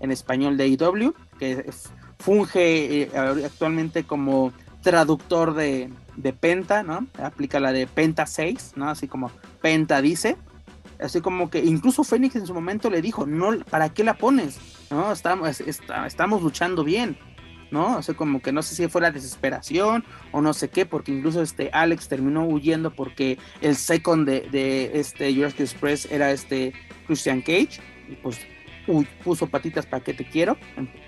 en español de IW, que funge eh, actualmente como traductor de, de Penta, ¿no? Aplica la de Penta 6, ¿no? Así como Penta dice. Así como que incluso Fénix en su momento le dijo, no, ¿para qué la pones? ¿No? Estamos, estamos luchando bien, ¿no? O sea, como que no sé si fue la desesperación o no sé qué, porque incluso este Alex terminó huyendo porque el second de, este Jurassic Express era este Christian Cage, y pues puso patitas para que te quiero,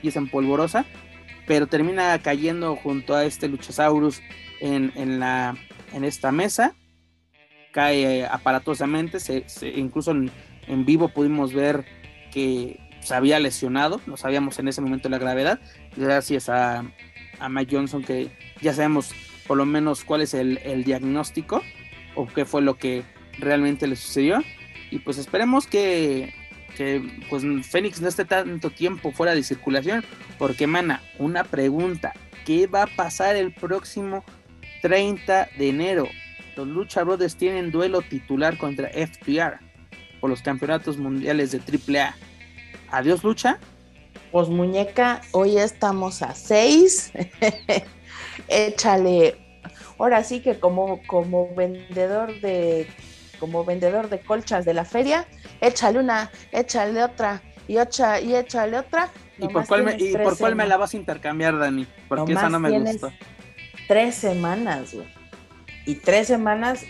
es en polvorosa, pero termina cayendo junto a este Luchasaurus en, la, en esta mesa, cae aparatosamente, se, incluso en, vivo pudimos ver que se había lesionado, no sabíamos en ese momento la gravedad, gracias a, a Mike Johnson que ya sabemos por lo menos cuál es el, diagnóstico o qué fue lo que realmente le sucedió. Y pues esperemos que, que pues Fénix no esté tanto tiempo fuera de circulación porque mana una pregunta ¿qué va a pasar el próximo 30 de enero. Los Lucha Brothers tienen duelo titular contra FTR por los campeonatos mundiales de AAA. Adiós, Lucha. Pues muñeca, hoy estamos a 6. Échale. Ahora sí que como, como vendedor de como vendedor de colchas de la feria, échale una, échale otra y, ocha, y échale otra. ¿Y por, cuál me, ¿Y por cuál me la vas a intercambiar, Dani? Porque esa no me gustó. Tres semanas, güey. Y tres semanas,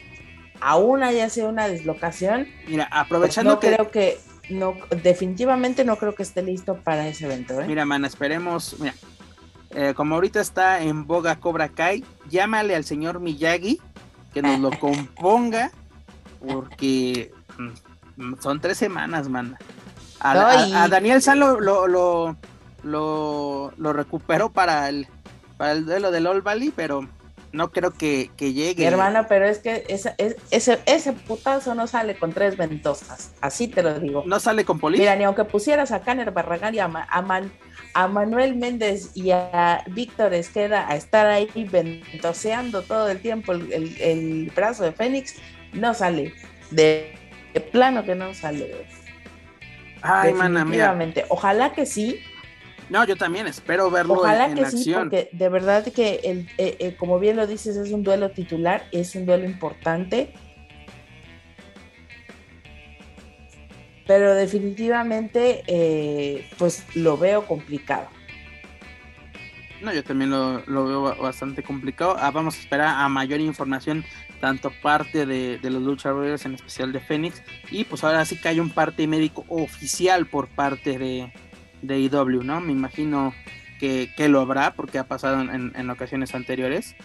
aún haya sido una dislocación. Mira, aprovechando pues no creo que no, definitivamente no creo que esté listo para ese evento. ¿eh? Mira, man, esperemos. Mira, eh, como ahorita está en boga Cobra Kai, llámale al señor Miyagi que nos lo componga, porque mm, son tres semanas, man. A, Daniel San lo, lo, lo, recuperó para el, para el duelo del All Valley, pero no creo que, llegue. hermano, pero es que ese, ese, ese putazo no sale con tres ventosas, así te lo digo. No sale con polis. Mira, ni aunque pusieras a Kanner Barragán y a, a, Manuel Méndez y a Víctor Esqueda a estar ahí ventoseando todo el tiempo el, brazo de Fénix, no sale. De, plano que no sale. Ay, mana, mira. Ojalá que sí, no, yo también espero verlo Ojalá en, que sí, porque de verdad que, el, eh, eh, como bien lo dices, es un duelo titular, es un duelo importante. Pero definitivamente, eh, pues lo veo complicado. No, yo también lo, veo bastante complicado. Ah, vamos a esperar a mayor información, tanto parte de, los luchadores, en especial de Fénix, y pues ahora sí que hay un parte médico oficial por parte de, de IW, ¿no? Me imagino que, lo habrá porque ha pasado en, ocasiones anteriores.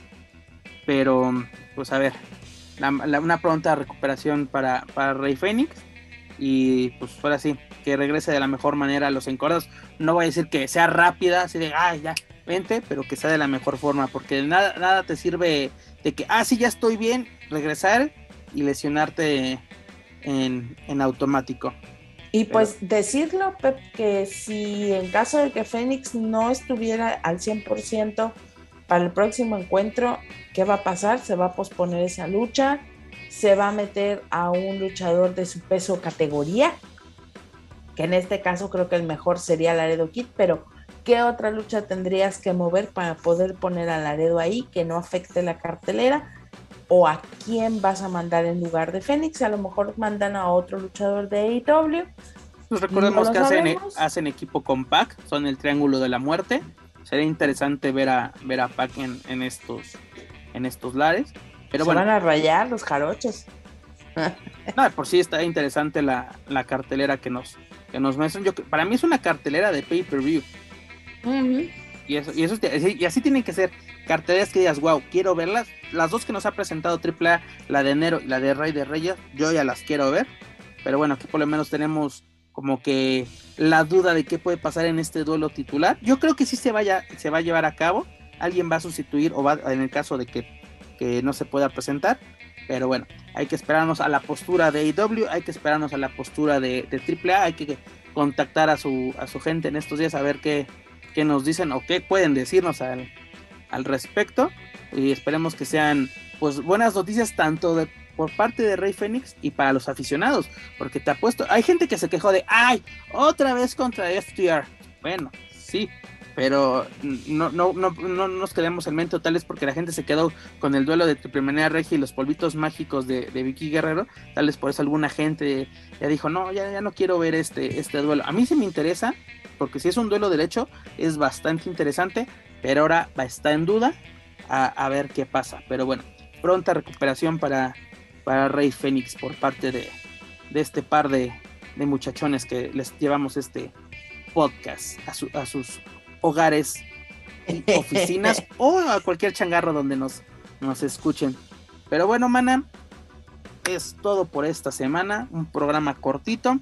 Pero, pues a ver, una pronta recuperación para, para Rey Fénix. Y pues ahora sí, que regrese de la mejor manera a los encordados. No voy a decir que sea rápida, así de, ay, ya, pero que sea de la mejor forma. Porque nada, nada te sirve de que, ah, sí, ya estoy bien, regresar y lesionarte en, en automático. Y pues decirlo, Pep, que si en caso de que Fénix no estuviera al 100% para el próximo encuentro, ¿qué va a pasar? Se va a posponer esa lucha, se va a meter a un luchador de su peso categoría, que en este caso creo que el mejor sería Laredo Kid, pero ¿qué otra lucha tendrías que mover para poder poner a Laredo ahí que no afecte la cartelera? o a quién vas a mandar en lugar de Fénix. A lo mejor mandan a otro luchador de AEW. Pues recordemos que hacen, hacen, equipo con Pac, son el Triángulo de la Muerte. Sería interesante ver a, ver a Pac en, estos, en estos lares. Pero Se van a rayar los jarochos. no, por sí está interesante la, cartelera que nos, que nos muestran. Yo, para mí es una cartelera de pay-per-view. Y eso, y eso y así tienen que ser carteleras que digas, wow, quiero verlas. Las dos que nos ha presentado AAA, la de enero y la de Rey de Reyes, yo ya las quiero ver. Pero bueno, aquí por lo menos tenemos como que la duda de qué puede pasar en este duelo titular. Yo creo que sí se, vaya, se va a llevar a cabo. Alguien va a sustituir o va en el caso de que, que no se pueda presentar. Pero bueno, hay que esperarnos a la postura de AEW, hay que esperarnos a la postura de, de AAA, hay que contactar a su, a su gente en estos días a ver qué, qué nos dicen o qué pueden decirnos al, al respecto y esperemos que sean pues buenas noticias tanto de, por parte de Rey Fénix y para los aficionados, porque te apuesto, hay gente que se quejó de, ay, otra vez contra FTR. Bueno, sí, pero no, no, no, no nos quedemos en mente tales porque la gente se quedó con el duelo de Triple Regia y los polvitos mágicos de, Vicky Guerrero, tales por eso alguna gente ya dijo, no, ya, ya no quiero ver este, este duelo. A mí sí me interesa, porque si es un duelo derecho, es bastante interesante, pero ahora estar en duda a, ver qué pasa. Pero bueno, pronta recuperación para, para Rey Fénix por parte de, este par de, muchachones que les llevamos este podcast a, sus hogares, oficinas o a cualquier changarro donde nos, nos escuchen. Pero bueno, mana, es todo por esta semana. Un programa cortito,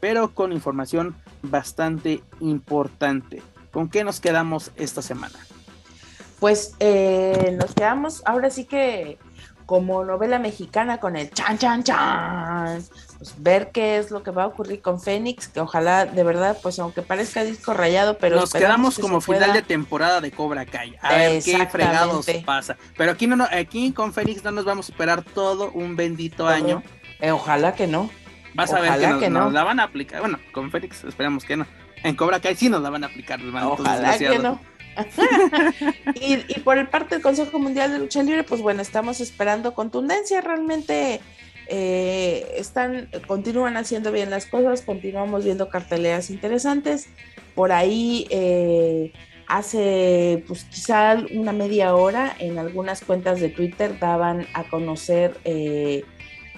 pero con información bastante importante. ¿Con qué nos quedamos esta semana? Pues eh, nos quedamos ahora sí que como novela mexicana con el chan, chan, chan. Pues ver qué es lo que va a ocurrir con Fénix, que ojalá de verdad, pues aunque parezca disco rayado, pero... Nos quedamos como final de temporada de Cobra Kai. A ver qué fregados pasa. Pero aquí, no, aquí con Fénix no nos vamos a esperar todo un bendito año. Eh, ojalá que no. Vas a ver que, nos, la van a aplicar. Bueno, con Fénix esperamos que no. En Cobra Kai sí nos la van a aplicar. Ojalá que no. y, por el parte del Consejo Mundial de Lucha Libre, pues bueno, estamos esperando contundencia. Realmente eh, están, continúan haciendo bien las cosas, continuamos viendo carteleras interesantes. Por ahí eh, hace pues quizá una media hora en algunas cuentas de Twitter daban a conocer eh,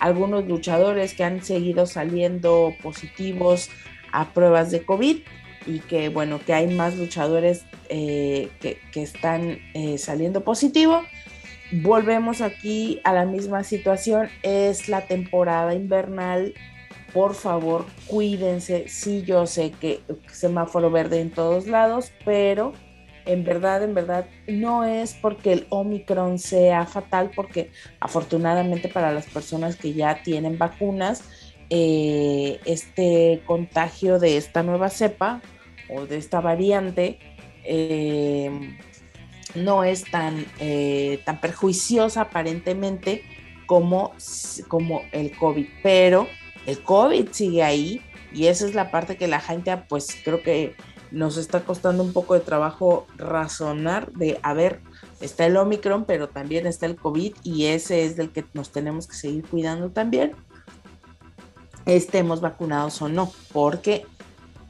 algunos luchadores que han seguido saliendo positivos a pruebas de COVID y que bueno, que hay más luchadores eh, que, están eh, saliendo positivo. Volvemos aquí a la misma situación, es la temporada invernal, por favor cuídense, sí yo sé que semáforo verde en todos lados, pero en verdad, en verdad, no es porque el Omicron sea fatal, porque afortunadamente para las personas que ya tienen vacunas, eh, este contagio de esta nueva cepa o de esta variante eh, no es tan, eh, tan perjuiciosa aparentemente como, como el COVID, pero el COVID sigue ahí y esa es la parte que la gente pues creo que nos está costando un poco de trabajo razonar de, a ver, está el Omicron, pero también está el COVID y ese es del que nos tenemos que seguir cuidando también, estemos vacunados o no, porque,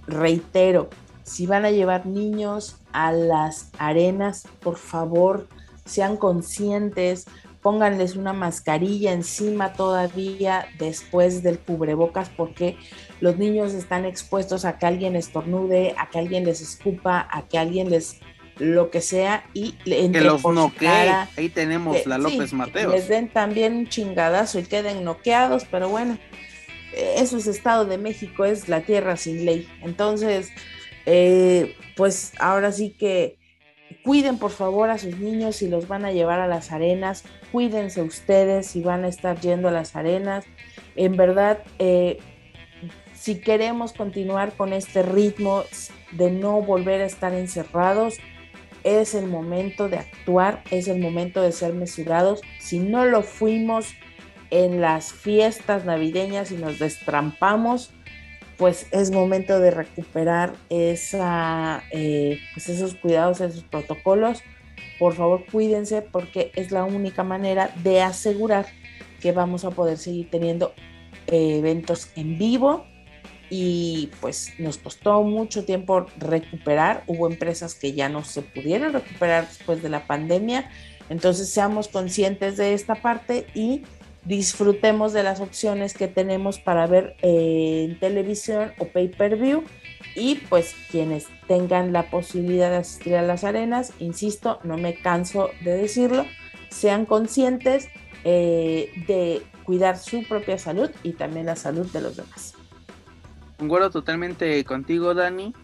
reitero, si van a llevar niños a las arenas, por favor, sean conscientes, pónganles una mascarilla encima todavía después del cubrebocas porque los niños están expuestos a que alguien estornude, a que alguien les escupa, a que alguien les lo que sea y que los noquee. Ahí tenemos la López Mateo. Les den también un chingadazo y queden noqueados, pero bueno, eso es Estado de México, es la tierra sin ley. Entonces, eh, pues ahora sí que Cuiden por favor a sus niños si los van a llevar a las arenas. Cuídense ustedes si van a estar yendo a las arenas. En verdad, eh, si queremos continuar con este ritmo de no volver a estar encerrados, es el momento de actuar, es el momento de ser mesurados. Si no lo fuimos en las fiestas navideñas y nos destrampamos, pues es momento de recuperar eh, pues esos cuidados, esos protocolos. Por favor, cuídense porque es la única manera de asegurar que vamos a poder seguir teniendo eh, eventos en vivo y pues nos costó mucho tiempo recuperar. Hubo empresas que ya no se pudieron recuperar después de la pandemia. Entonces seamos conscientes de esta parte y disfrutemos de las opciones que tenemos para ver eh, en televisión o pay per view y pues quienes tengan la posibilidad de asistir a las arenas, insisto, no me canso de decirlo, sean conscientes eh, de cuidar su propia salud y también la salud de los demás. Concuerdo totalmente contigo, Dani.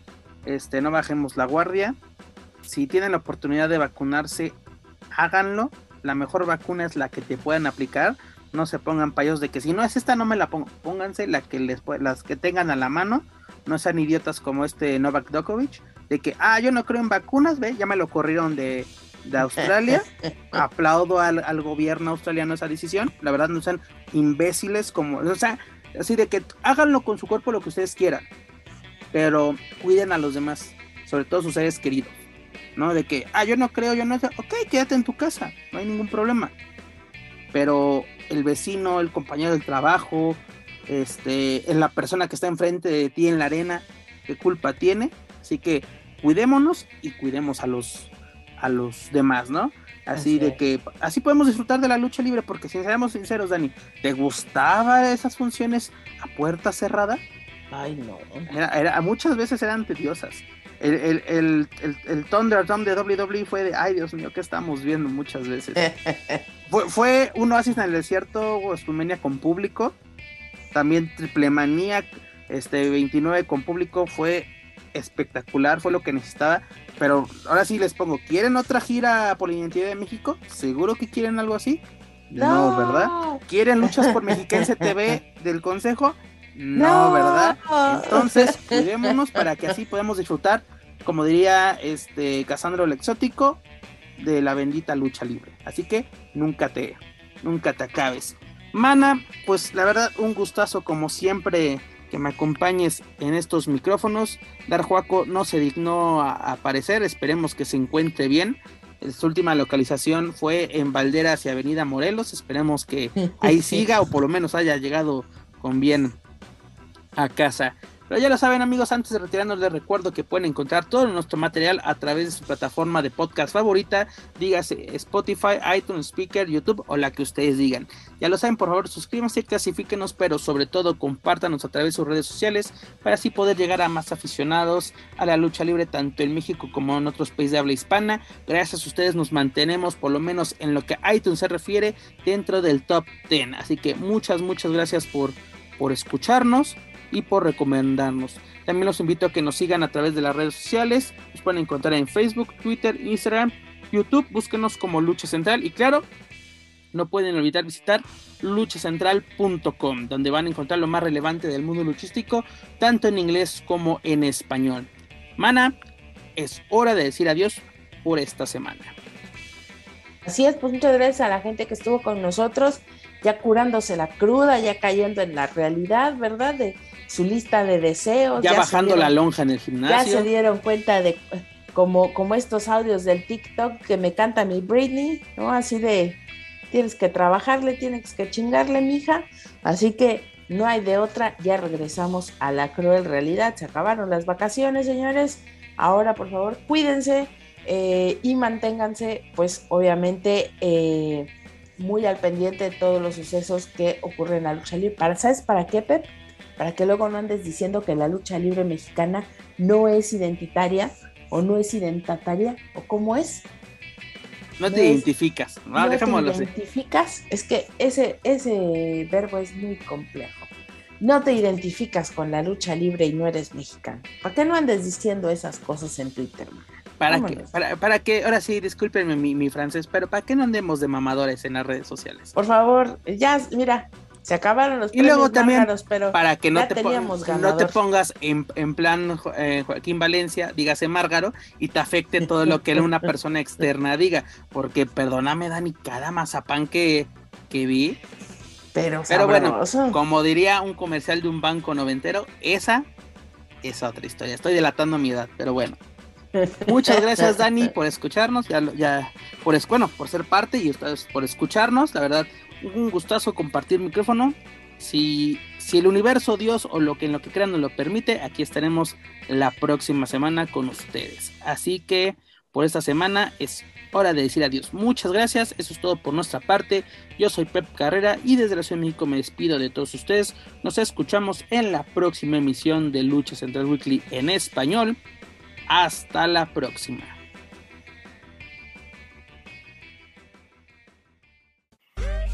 Este, no bajemos la guardia. Si tienen la oportunidad de vacunarse, háganlo. La mejor vacuna es la que te puedan aplicar no se pongan payos de que si no es esta no me la pongo, pónganse la que les las que tengan a la mano, no sean idiotas como este Novak Djokovic, de que ah, yo no creo en vacunas, ve, ya me lo corrieron de, de Australia. Aplaudo al, gobierno australiano esa decisión. La verdad no sean imbéciles como, o sea, así de que háganlo con su cuerpo lo que ustedes quieran, pero cuiden a los demás, sobre todo sus seres queridos. ¿No? De que, ah, yo no creo, yo no sé, ok, quédate en tu casa, no hay ningún problema. Pero el vecino, el compañero del trabajo, este, en la persona que está enfrente de ti en la arena, qué culpa tiene. Así que cuidémonos y cuidemos a los, a los demás, ¿no? Así, de que así podemos disfrutar de la lucha libre, porque si seamos sinceros, Dani, ¿te gustaban esas funciones a puerta cerrada? Ay, no. Era, muchas veces eran tediosas. El, el, el, el, el Thunderdome de WWE fue de, ay Dios mío, ¿qué estamos viendo muchas veces? fue, fue un oasis en el desierto, WrestleMania con público. También Triple Manía, este 29 con público fue espectacular, fue lo que necesitaba. Pero ahora sí les pongo, ¿quieren otra gira por la identidad de México? ¿Seguro que quieren algo así? No, ¿verdad? ¿Quieren luchas por Mexiquense TV del Consejo? No, ¿verdad? Entonces, cuidémonos para que así podamos disfrutar, como diría este Casandro el Exótico, de la bendita lucha libre. Así que nunca te, nunca te acabes. Mana, pues la verdad, un gustazo como siempre que me acompañes en estos micrófonos. Darjuaco no se dignó a aparecer, esperemos que se encuentre bien. Su última localización fue en Valderas y Avenida Morelos. Esperemos que ahí siga o por lo menos haya llegado con bien a casa. Pero ya lo saben amigos, antes de retirarnos les recuerdo que pueden encontrar todo nuestro material a través de su plataforma de podcast favorita, dígase Spotify, iTunes, Speaker, YouTube o la que ustedes digan. Ya lo saben, por favor suscríbanse, clasifíquenos, pero sobre todo compártanos a través de sus redes sociales para así poder llegar a más aficionados a la lucha libre tanto en México como en otros países de habla hispana. Gracias a ustedes nos mantenemos por lo menos en lo que iTunes se refiere dentro del top 10. Así que muchas, muchas gracias por, por escucharnos y por recomendarnos. También los invito a que nos sigan a través de las redes sociales. Nos pueden encontrar en Facebook, Twitter, Instagram, YouTube. Búsquenos como Lucha Central. Y claro, no pueden olvidar visitar luchacentral.com, donde van a encontrar lo más relevante del mundo luchístico, tanto en inglés como en español. Mana, es hora de decir adiós por esta semana. Así es, pues muchas gracias a la gente que estuvo con nosotros, ya curándose la cruda, ya cayendo en la realidad, ¿verdad? De, su lista de deseos. Ya, bajando la lonja en el gimnasio. Ya se dieron cuenta de como, como estos audios del TikTok que me canta mi Britney, ¿no? Así de tienes que trabajarle, tienes que chingarle, mija. Así que no hay de otra, ya regresamos a la cruel realidad. Se acabaron las vacaciones, señores. Ahora, por favor, cuídense eh, y manténganse, pues, obviamente, eh, muy al pendiente de todos los sucesos que ocurren en la lucha libre. ¿Para, ¿Sabes para qué, Pep? Para que luego no andes diciendo que la lucha libre mexicana no es identitaria o no es identitaria o cómo es. No, te identificas, no, no te identificas, es que ese, ese verbo es muy complejo. No te identificas con la lucha libre y no eres mexicano. ¿Para qué no andes diciendo esas cosas en Twitter? ¿Para qué? Para, para que, ahora sí, discúlpenme mi, mi francés, pero ¿para qué no andemos de mamadores en las redes sociales? Por favor, ya, mira, se acabaron los y luego también pero para que no te, no te pongas en, plan eh, Joaquín Valencia, dígase Márgaro, y te afecte todo lo que una persona externa diga. Porque perdóname, Dani, cada mazapán que, que vi. Pero, pero bueno, como diría un comercial de un banco noventero, esa es otra historia. Estoy delatando mi edad, pero bueno. Muchas gracias, Dani, por escucharnos, ya, ya por, bueno, por ser parte y ustedes por escucharnos. La verdad, un gustazo compartir micrófono. Si, si el universo, Dios o lo que en lo que crean nos lo permite, aquí estaremos la próxima semana con ustedes. Así que por esta semana es hora de decir adiós. Muchas gracias, eso es todo por nuestra parte. Yo soy Pep Carrera y desde la Ciudad de México me despido de todos ustedes. Nos escuchamos en la próxima emisión de Lucha Central Weekly en español. Hasta la próxima.